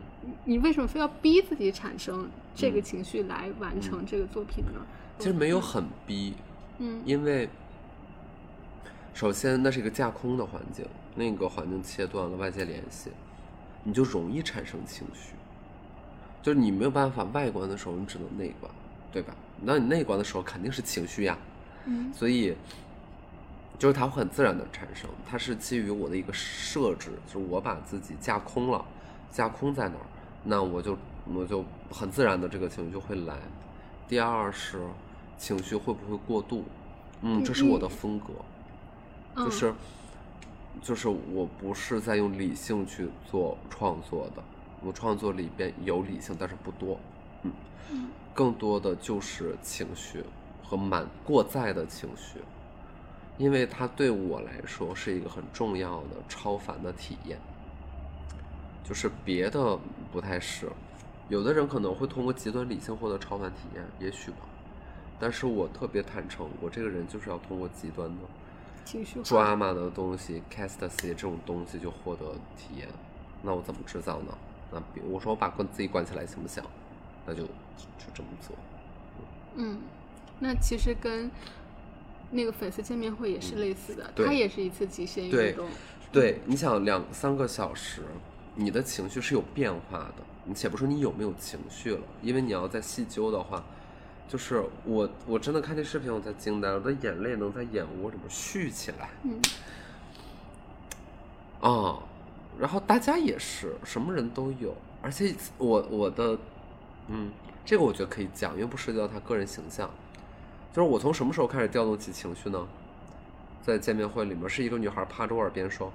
你为什么非要逼自己产生这个情绪来完成这个作品呢？其实没有很逼，嗯，因为首先那是一个架空的环境，那个环境切断了外界联系，你就容易产生情绪。就是你没有办法外观的时候，你只能内观，对吧？那你内观的时候肯定是情绪呀，嗯，所以就是它会很自然的产生，它是基于我的一个设置，就是我把自己架空了。架空在哪儿，那我就我就很自然的这个情绪就会来。第二是情绪会不会过度？嗯，这是我的风格，就是就是我不是在用理性去做创作的，我创作里边有理性，但是不多，嗯，更多的就是情绪和满过载的情绪，因为它对我来说是一个很重要的超凡的体验。就是别的不太是，有的人可能会通过极端理性获得超凡体验，也许吧。但是我特别坦诚，我这个人就是要通过极端的情绪 drama 的东西，castasy 这种东西就获得体验。那我怎么制造呢？那比我说我把关自己关起来行不行？那就就这么做。嗯，那其实跟那个粉丝见面会也是类似的，它也是一次极限运动。对，你想两三个小时。你的情绪是有变化的，你且不说你有没有情绪了，因为你要再细究的话，就是我我真的看这视频，我才惊呆了，我的眼泪能在眼窝里面蓄起来。嗯。啊，然后大家也是，什么人都有，而且我我的，嗯，这个我觉得可以讲，因为不涉及到他个人形象。就是我从什么时候开始调动起情绪呢？在见面会里面，是一个女孩趴着我耳边说：“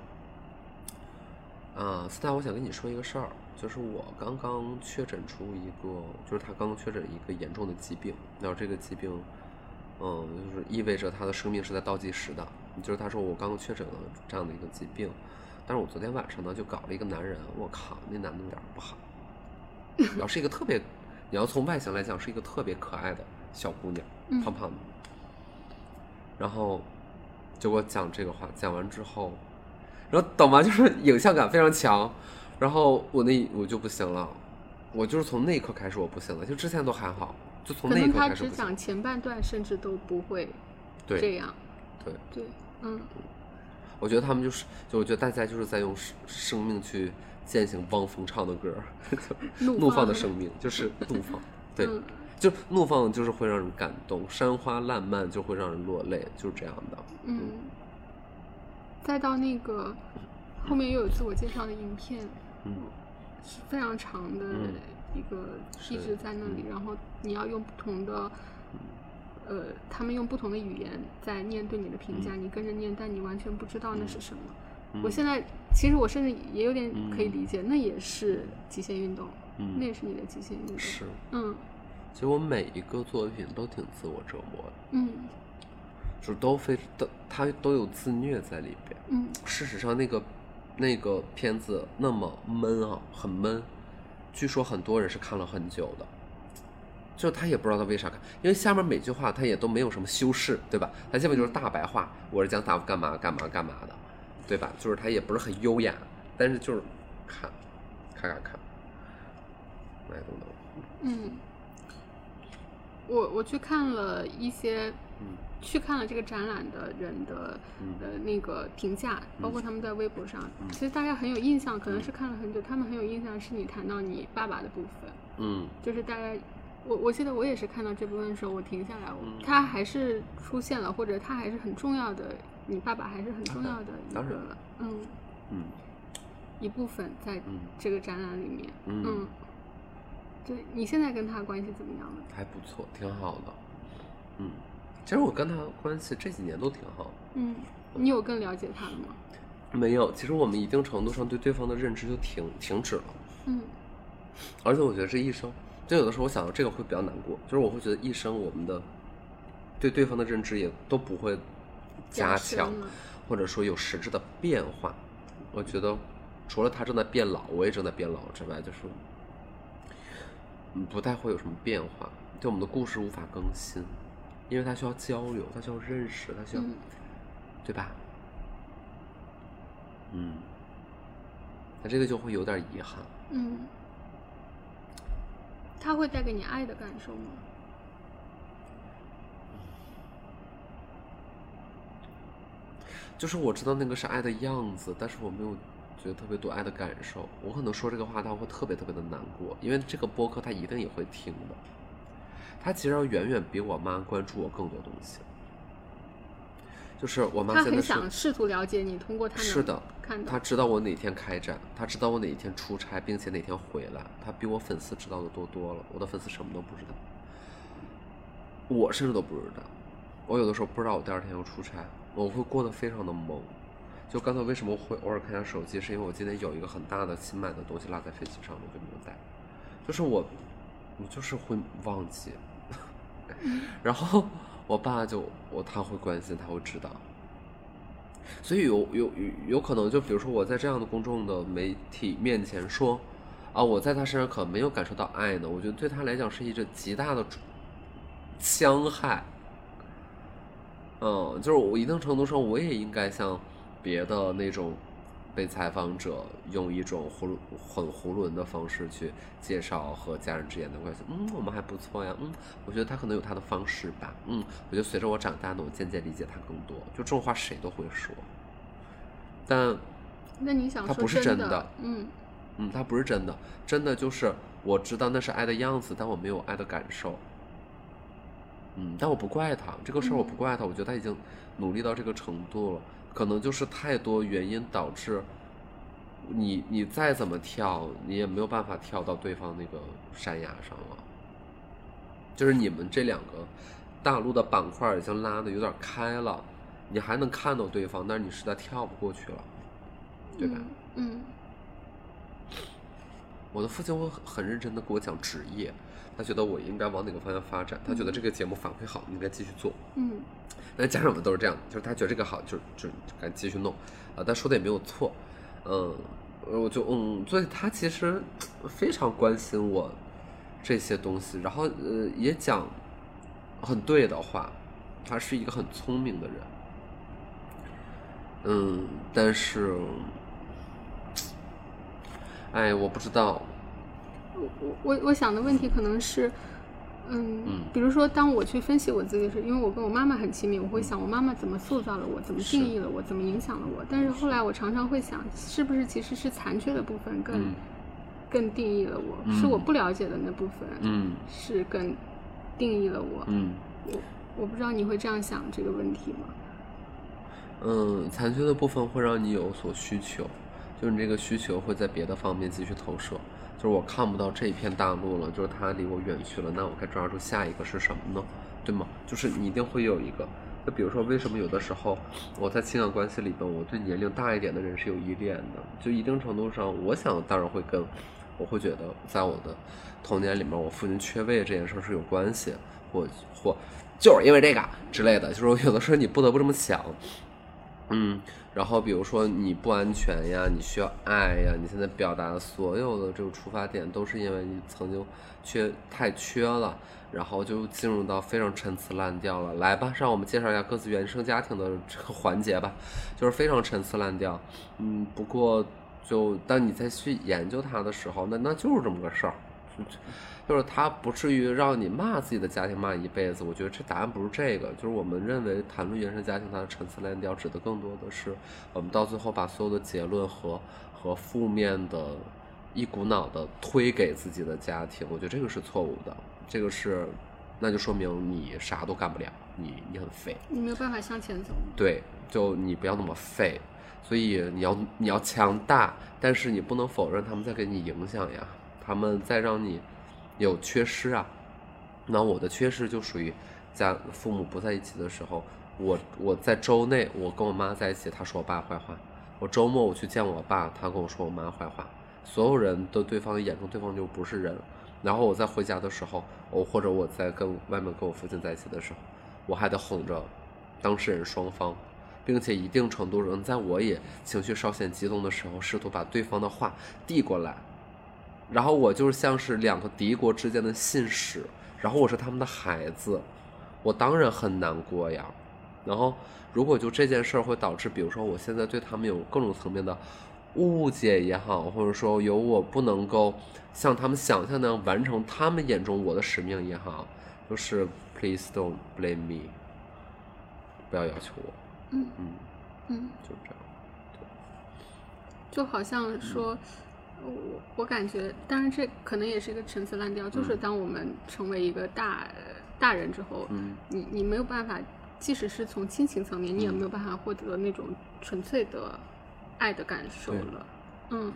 啊，斯坦，我想跟你说一个事儿，就是我刚刚确诊出一个，就是他刚刚确诊一个严重的疾病，然后这个疾病，嗯，就是意味着他的生命是在倒计时的。就是他说我刚刚确诊了这样的一个疾病，但是我昨天晚上呢就搞了一个男人，我靠，那男的有点不好，然后是一个特别，你要从外形来讲是一个特别可爱的小姑娘，胖胖的，然后。就给我讲这个话，讲完之后，然后懂吗？就是影像感非常强，然后我那我就不行了，我就是从那一刻开始我不行了，就之前都还好，就从那一刻开始。他只讲前半段，甚至都不会这样。对对，嗯。我觉得他们就是，就我觉得大家就是在用生生命去践行汪峰唱的歌，怒 放的生命就是怒放，对。就怒放就是会让人感动，山花烂漫就会让人落泪，就是这样的。嗯。再到那个后面又有自我介绍的影片，嗯，是非常长的一个，一直在那里，然后你要用不同的，呃，他们用不同的语言在念对你的评价，你跟着念，但你完全不知道那是什么。我现在其实我甚至也有点可以理解，那也是极限运动，那也是你的极限运动，是，嗯。其实我每一个作品都挺自我折磨的，嗯，就是都非都他都有自虐在里边，嗯，事实上那个那个片子那么闷啊，很闷，据说很多人是看了很久的，就他也不知道他为啥看，因为下面每句话他也都没有什么修饰，对吧？他下面就是大白话，我是讲咋干嘛干嘛干嘛的，对吧？就是他也不是很优雅，但是就是看，看看看，买东东，嗯。我我去看了一些，去看了这个展览的人的呃那个评价，包括他们在微博上，其实大家很有印象，可能是看了很久，他们很有印象是你谈到你爸爸的部分，嗯，就是大家，我我记得我也是看到这部分的时候，我停下来，他还是出现了，或者他还是很重要的，你爸爸还是很重要的一个，嗯嗯，一部分在这个展览里面，嗯。对你现在跟他关系怎么样了？还不错，挺好的。嗯，其实我跟他关系这几年都挺好。嗯，你有更了解他了吗？没有，其实我们一定程度上对对方的认知就停停止了。嗯。而且我觉得这一生，就有的时候我想到这个会比较难过，就是我会觉得一生我们的对对方的认知也都不会加强，或者说有实质的变化。我觉得除了他正在变老，我也正在变老之外，就是。不太会有什么变化，就我们的故事无法更新，因为他需要交流，他需要认识，他需要，对吧？嗯，那这个就会有点遗憾。嗯，他会带给你爱的感受吗？就是我知道那个是爱的样子，但是我没有。觉得特别多爱的感受，我可能说这个话他会特别特别的难过，因为这个播客他一定也会听的。他其实要远远比我妈关注我更多东西，就是我妈真的是想试图了解你，通过他是的，看他知道我哪天开展，他知道我哪一天出差，并且哪天回来，他比我粉丝知道的多多了。我的粉丝什么都不知道，我甚至都不知道。我有的时候不知道我第二天要出差，我会过得非常的懵。就刚才为什么会偶尔看下手机，是因为我今天有一个很大的新买的东西落在飞机上，我就没有带。就是我，我就是会忘记。然后我爸就我他会关心，他会知道。所以有有有有可能，就比如说我在这样的公众的媒体面前说，啊，我在他身上可没有感受到爱呢。我觉得对他来讲是一个极大的伤害。嗯，就是我一定程度上我也应该像。别的那种被采访者用一种囫很囫囵的方式去介绍和家人之间的关系，嗯，我们还不错呀，嗯，我觉得他可能有他的方式吧，嗯，我觉得随着我长大呢，我渐渐理解他更多。就这种话谁都会说，但那你想，他不是真的，嗯嗯，他不是真的，真的就是我知道那是爱的样子，但我没有爱的感受，嗯，但我不怪他这个事儿，我不怪他，我觉得他已经努力到这个程度了。可能就是太多原因导致，你你再怎么跳，你也没有办法跳到对方那个山崖上了。就是你们这两个大陆的板块已经拉的有点开了，你还能看到对方，但是你实在跳不过去了，对吧？嗯我的父亲会很认真的给我讲职业，他觉得我应该往哪个方向发展，他觉得这个节目反馈好，你应该继续做。嗯那家长们都是这样，就是他觉得这个好，就就该继续弄，啊，但说的也没有错，嗯，我就嗯，所以他其实非常关心我这些东西，然后呃也讲很对的话，他是一个很聪明的人，嗯，但是，哎，我不知道，我我我我想的问题可能是，嗯，嗯比如说当我去分析我自己时，因为我跟我妈妈很亲密，我会想我妈妈怎么塑造了我，怎么定义了我，怎么影响了我。但是后来我常常会想，是不是其实是残缺的部分更、嗯更定义了我，嗯是我不了解的那部分，嗯是更定义了我。嗯。我我不知道你会这样想这个问题吗？嗯，残缺的部分会让你有所需求，就是你这个需求会在别的方面继续投射。就是我看不到这一片大陆了，就是它离我远去了，那我该抓住下一个是什么呢？对吗？就是你一定会有一个。就比如说，为什么有的时候我在情感关系里边，我对年龄大一点的人是有依恋的？就一定程度上，我想当然会跟，我会觉得在我的童年里面，我父亲缺位这件事是有关系，或或就是因为这个之类的，就是有的时候你不得不这么想。嗯，然后比如说你不安全呀，你需要爱呀，你现在表达的所有的这个出发点都是因为你曾经缺太缺了，然后就进入到非常陈词滥调了。来吧，让我们介绍一下各自原生家庭的这个环节吧，就是非常陈词滥调。嗯，不过就当你再去研究它的时候，那那就是这么个事儿。就就是他不至于让你骂自己的家庭骂一辈子。我觉得这答案不是这个，就是我们认为谈论原生家庭，它的陈词滥调指的更多的是我们到最后把所有的结论和和负面的一股脑的推给自己的家庭。我觉得这个是错误的，这个是那就说明你啥都干不了，你你很废。你没有办法向前走。对，就你不要那么废，所以你要你要强大，但是你不能否认他们在给你影响呀，他们在让你有缺失啊。那我的缺失就属于在父母不在一起的时候，我我在周内我跟我妈在一起，她说我爸坏话；我周末我去见我爸，他跟我说我妈坏话。所有人都对方的眼中，对方就不是人。然后我在回家的时候，我或者我在跟外面跟我父亲在一起的时候，我还得哄着当事人双方，并且一定程度上，在我也情绪稍显激动的时候，试图把对方的话递过来，然后我就是像是两个敌国之间的信使，然后我是他们的孩子，我当然很难过呀。然后如果就这件事儿会导致，比如说我现在对他们有各种层面的误解也好，或者说有我不能够像他们想象那样完成他们眼中我的使命也好，就是 please don't blame me，不要要求我，嗯。嗯，嗯，就是这样。就好像说，我我感觉，当然这可能也是一个陈词滥调，就是当我们成为一个大大人之后，嗯你你没有办法，即使是从亲情层面，你也嗯没有办法获得那种纯粹的爱的感受了。嗯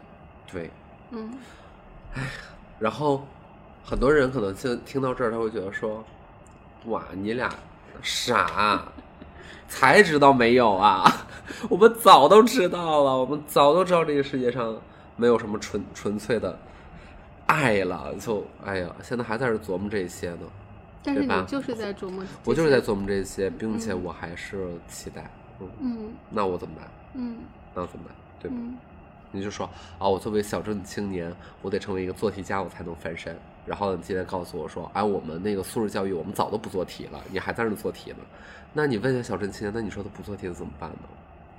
对，嗯哎然后很多人可能听听到这儿，他会觉得说：“哇，你俩傻，才知道没有啊？我们早都知道了，我们早都知道这个世界上没有什么纯纯粹的爱了。就哎呀，现在还在这琢磨这些呢。但是对吧你就是在琢磨，我就是在琢磨这些，并且嗯我还是期待。嗯，嗯那我怎么办？嗯那我怎么办？对吧？嗯你就说啊，我作为小镇青年，我得成为一个做题家，我才能翻身。然后你今天告诉我说，哎，我们那个素质教育，我们早都不做题了，你还在那做题呢。那你问一下小镇青年，那你说他不做题怎么办呢？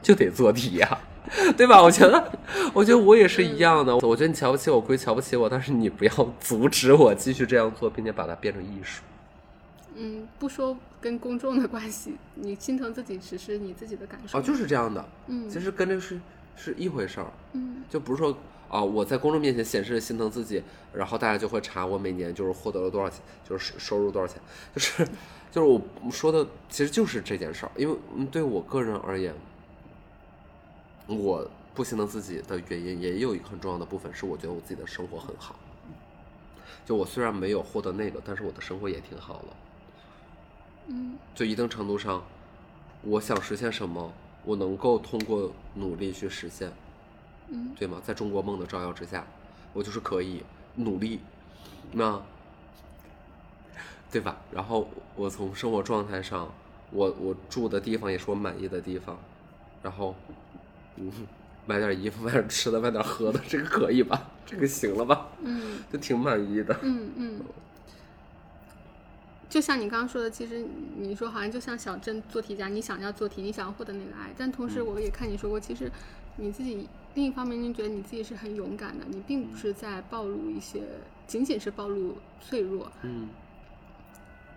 就得做题呀、对吧？我觉得，我觉得我也是一样的。我觉得你瞧不起我归瞧不起我，但是你不要阻止我继续这样做，并且把它变成艺术。嗯，不说跟公众的关系，你心疼自己只是你自己的感受。哦，就是这样的。嗯其实跟这是是一回事儿。嗯就不是说啊、我在公众面前显示心疼自己，然后大家就会查我每年就是获得了多少钱，就是收收入多少钱，就是就是我说的其实就是这件事儿，因为嗯对我个人而言，我不心疼自己的原因也有一个很重要的部分是我觉得我自己的生活很好，就我虽然没有获得那个，但是我的生活也挺好了。嗯就一定程度上，我想实现什么，我能够通过努力去实现，嗯对吗？在中国梦的照耀之下，我就是可以努力，那，对吧？然后我从生活状态上，我我住的地方也是我满意的地方，然后，嗯，买点衣服，买点吃的，买点喝的，这个可以吧？这个行了吧？嗯就挺满意的。嗯嗯。就像你刚刚说的，其实你说好像就像小镇做题家，你想要做题，你想要获得那个爱，但同时我也看你说过，其实你自己另一方面，你觉得你自己是很勇敢的，你并不是在暴露一些，仅仅是暴露脆弱。嗯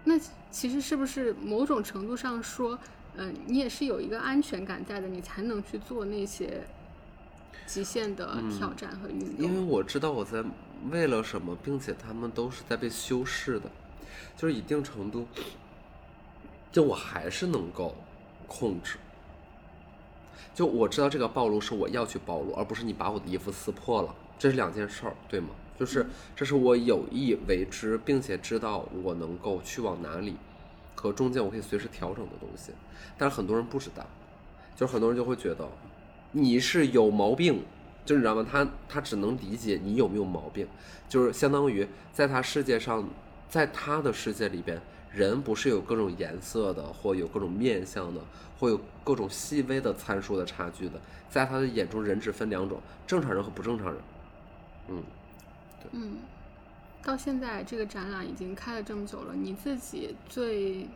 那其实是不是某种程度上说，嗯、你也是有一个安全感在的，你才能去做那些极限的挑战和运动。因为我知道我在为了什么，并且他们都是在被修饰的，就是一定程度，就我还是能够控制。就我知道这个暴露是我要去暴露，而不是你把我的衣服撕破了，这是两件事儿，对吗？就是这是我有意为之，并且知道我能够去往哪里，和中间我可以随时调整的东西。但是很多人不知道，就是很多人就会觉得你是有毛病，就你知道吗？他他只能理解你有没有毛病，就是相当于在他世界上，在他的世界里边，人不是有各种颜色的，或有各种面相的，或有各种细微的参数的差距的，在他的眼中，人只分两种：正常人和不正常人。嗯，嗯，到现在这个展览已经开了这么久了，你自己最，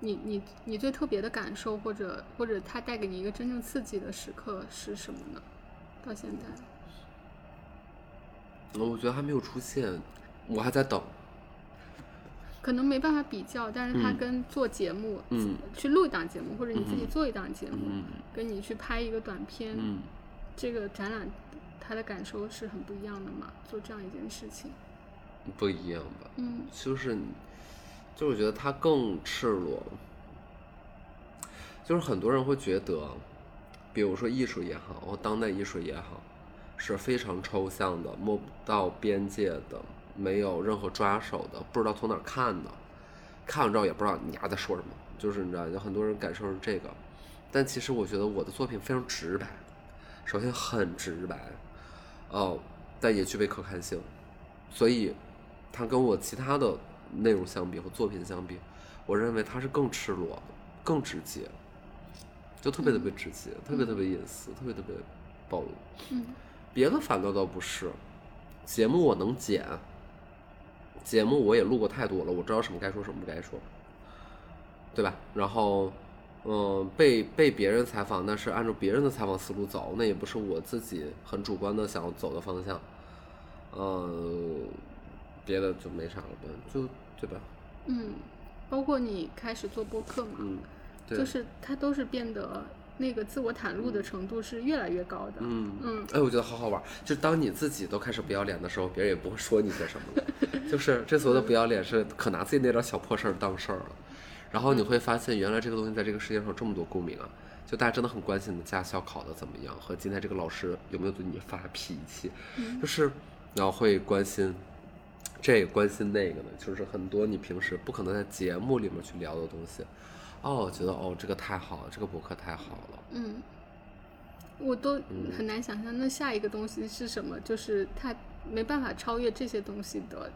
你你你最特别的感受，或者或者它带给你一个真正刺激的时刻是什么呢？到现在，嗯我觉得还没有出现，我还在等。可能没办法比较，但是它嗯。跟做节目，嗯。去录一档节目，或者你自己嗯。做一档节目，嗯。跟你去拍一个短片，嗯，这个展览它的感受是很不一样的嘛？做这样一件事情，不一样吧？嗯就是，就是我觉得他更赤裸。就是很多人会觉得，比如说艺术也好，或当代艺术也好，是非常抽象的，摸不到边界的，没有任何抓手的，不知道从哪儿看的，看完之后也不知道你丫在说什么，就是你知道，有很多人感受是这个。但其实我觉得我的作品非常直白，首先很直白，哦，但也具备可看性，所以它跟我其他的内容相比和作品相比，我认为它是更赤裸的、更直接，就特别特别直接，特别特别隐私，特别特别暴露。嗯别的反倒倒不是，节目我能剪，节目我也录过太多了，我知道什么该说，什么不该说，对吧？然后，嗯，被被别人采访，那是按照别人的采访思路走，那也不是我自己很主观的想要走的方向，嗯，别的就没啥了呗，就对吧？嗯，包括你开始做播客嘛，嗯，对，就是它都是变得那个自我袒露的程度是越来越高的。嗯嗯哎，我觉得好好玩儿。就当你自己都开始不要脸的时候，别人也不会说你些什么了。就是这所谓的不要脸，是可拿自己那点小破事儿当事儿了。然后你会发现，原来这个东西在这个世界上有这么多共鸣啊！就大家真的很关心你的驾校考的怎么样，和今天这个老师有没有对你发脾气，就是然后会关心这个关心那个的，就是很多你平时不可能在节目里面去聊的东西。哦，我觉得哦这个太好了，这个博客太好了。嗯，我都很难想象那下一个东西是什么，就是它没办法超越这些东西的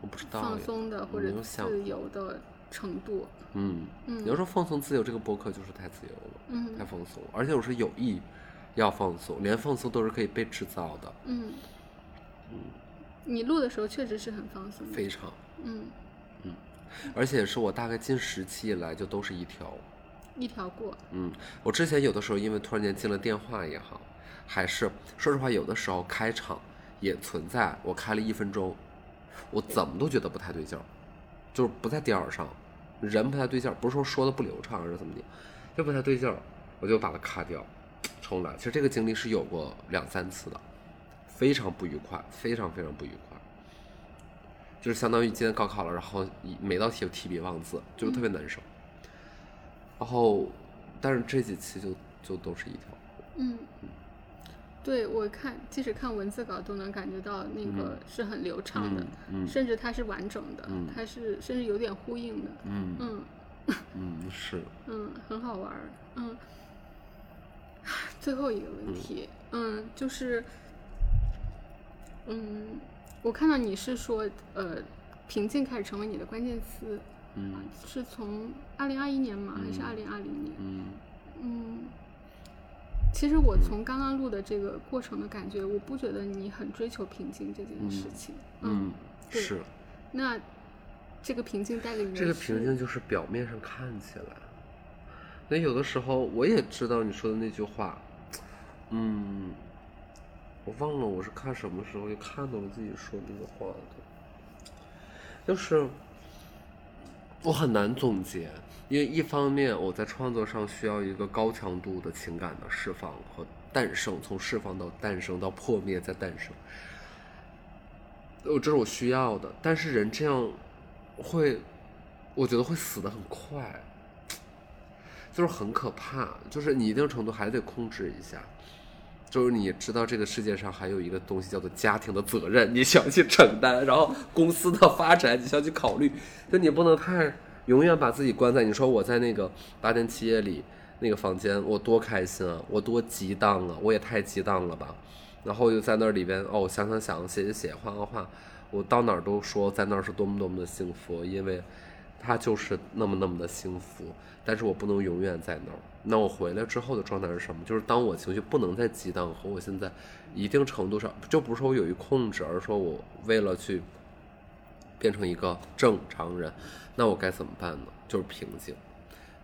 我不知道放松的或者自由的程度。嗯，嗯你要说放松自由，这个播客就是太自由了，嗯太放松，而且我是有意要放松，连放松都是可以被制造的，嗯，嗯你录的时候确实是很放松。非常，嗯嗯，而且是我大概近十期以来就都是一条，一条过。嗯，我之前有的时候因为突然间进了电话也好，还是说实话，有的时候开场也存在，我开了一分钟，我怎么都觉得不太对劲儿，就是不在点儿上，人不太对劲儿，不是说说的不流畅，还是怎么的，就不太对劲儿，我就把它卡掉，重来。其实这个经历是有过两三次的，非常不愉快，非常非常不愉快。就是相当于今天高考了，然后每道题有提笔忘字，就是特别难受。然后，但是这几期就就都是一条，嗯，对我看，即使看文字稿都能感觉到那个是很流畅的，嗯甚至它是完整的，嗯它是甚至有点呼应的。嗯嗯嗯 是，嗯，很好玩儿。嗯，最后一个问题，嗯，就是，嗯，我看到你是说，呃，平静开始成为你的关键词，嗯是从二零二一年吗？还是二零二零年？嗯嗯，其实我从刚刚录的这个过程的感觉，我不觉得你很追求平静这件事情。嗯对是。那这个平静带给你的这个平静就是表面上看起来，那有的时候我也知道你说的那句话，嗯，我忘了我是看什么时候又看到了自己说那个话的，就是我很难总结，因为一方面我在创作上需要一个高强度的情感的释放和诞生，从释放到诞生到破灭再诞生，呃，这是我需要的，但是人这样会，我觉得会死的很快，就是很可怕，就是你一定程度还得控制一下。就是你知道这个世界上还有一个东西叫做家庭的责任，你需要去承担，然后公司的发展你需要去考虑，就你不能太永远把自己关在你说我在那个八天七夜里那个房间，我多开心啊，我多激荡啊，我也太激荡了吧，然后又在那里边哦想想想写写写画画画，我到哪儿都说在那儿是多么多么的幸福，因为他就是那么那么的幸福，但是我不能永远在那儿。那我回来之后的状态是什么？就是当我情绪不能再激荡和我现在一定程度上，就不是说我有意控制，而是说我为了去变成一个正常人，那我该怎么办呢？就是平静。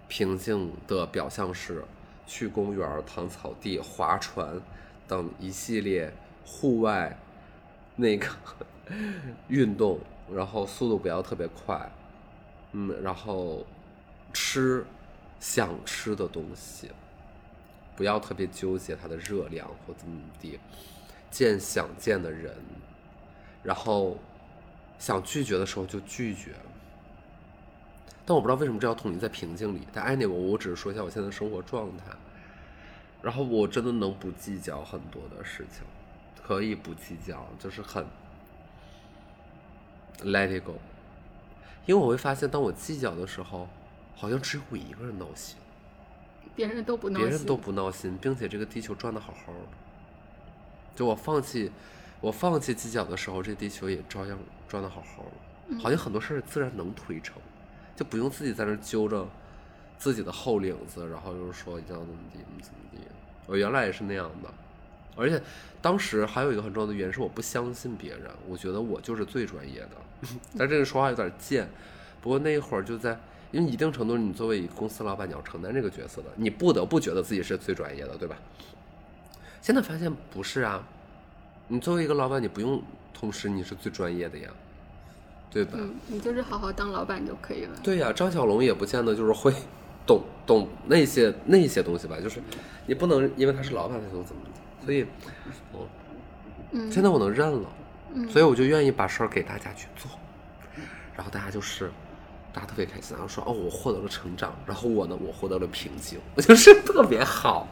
平静的表象是去公园、躺草地、划船等一系列户外那个 运动，然后速度不要特别快，嗯，然后吃想吃的东西，不要特别纠结它的热量或怎么怎么地，见想见的人，然后想拒绝的时候就拒绝。但我不知道为什么这要统一在平静里。但爱那我，我只是说一下我现在的生活状态。然后我真的能不计较很多的事情，可以不计较，就是很 let it go。因为我会发现，当我计较的时候，好像只有我一个人闹心，别人都不闹心，别人都不闹心，并且这个地球转的好好的。就我放弃，我放弃计较的时候，这地球也照样转的好好的。好像很多事儿自然能推成，就不用自己在那揪着自己的后领子，然后就是说要怎么地怎么地。我原来也是那样的，而且当时还有一个很重要的原因是我不相信别人，我觉得我就是最专业的。但这个说话有点贱，不过那一会儿就在，因为一定程度你作为一个公司老板，你要承担这个角色的，你不得不觉得自己是最专业的，对吧？现在发现不是啊，你作为一个老板，你不用同时你是最专业的呀，对吧？嗯，你就是好好当老板就可以了。对呀、张小龙也不见得就是会懂懂那些那些东西吧，就是你不能因为他是老板他就怎么的，所以，我嗯现在我能认了，嗯所以我就愿意把事儿给大家去做，然后大家就是。大家特别开心，然后说哦，我获得了成长，然后我呢，我获得了平静，我就是特别好，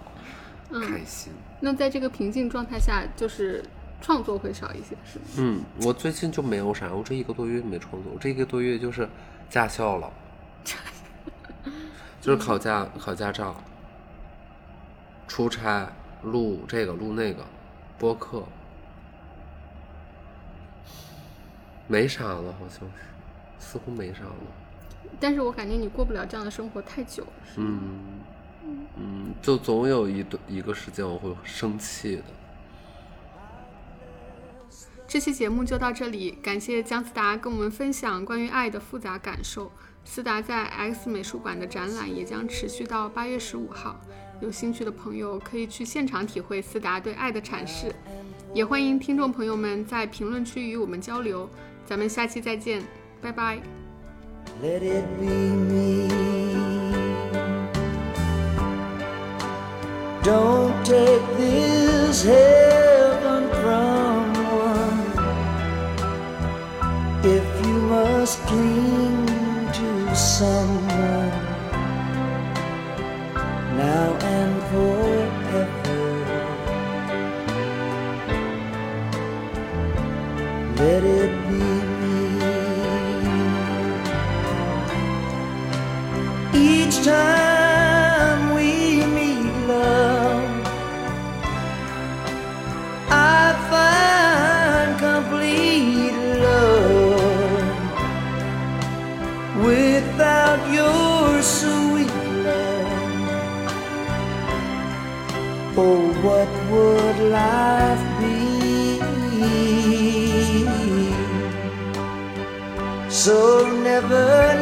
开心。那在这个平静状态下，就是创作会少一些，是吗？嗯，我最近就没有啥，我这一个多月没创作，我这一个多月就是驾校了，就是考驾考驾照，出差录这个录那个，播客，没啥了，好像是，似乎没啥了。但是我感觉你过不了这样的生活太久？嗯嗯，就总有一段一个时间我会生气的。这期节目就到这里，感谢姜思达跟我们分享关于爱的复杂感受。思达在 X 美术馆的展览也将持续到八月十五号，有兴趣的朋友可以去现场体会思达对爱的阐释。也欢迎听众朋友们在评论区与我们交流。咱们下期再见，拜拜。Let it be me. Don't take this heaven from one. If you must cling to some. Never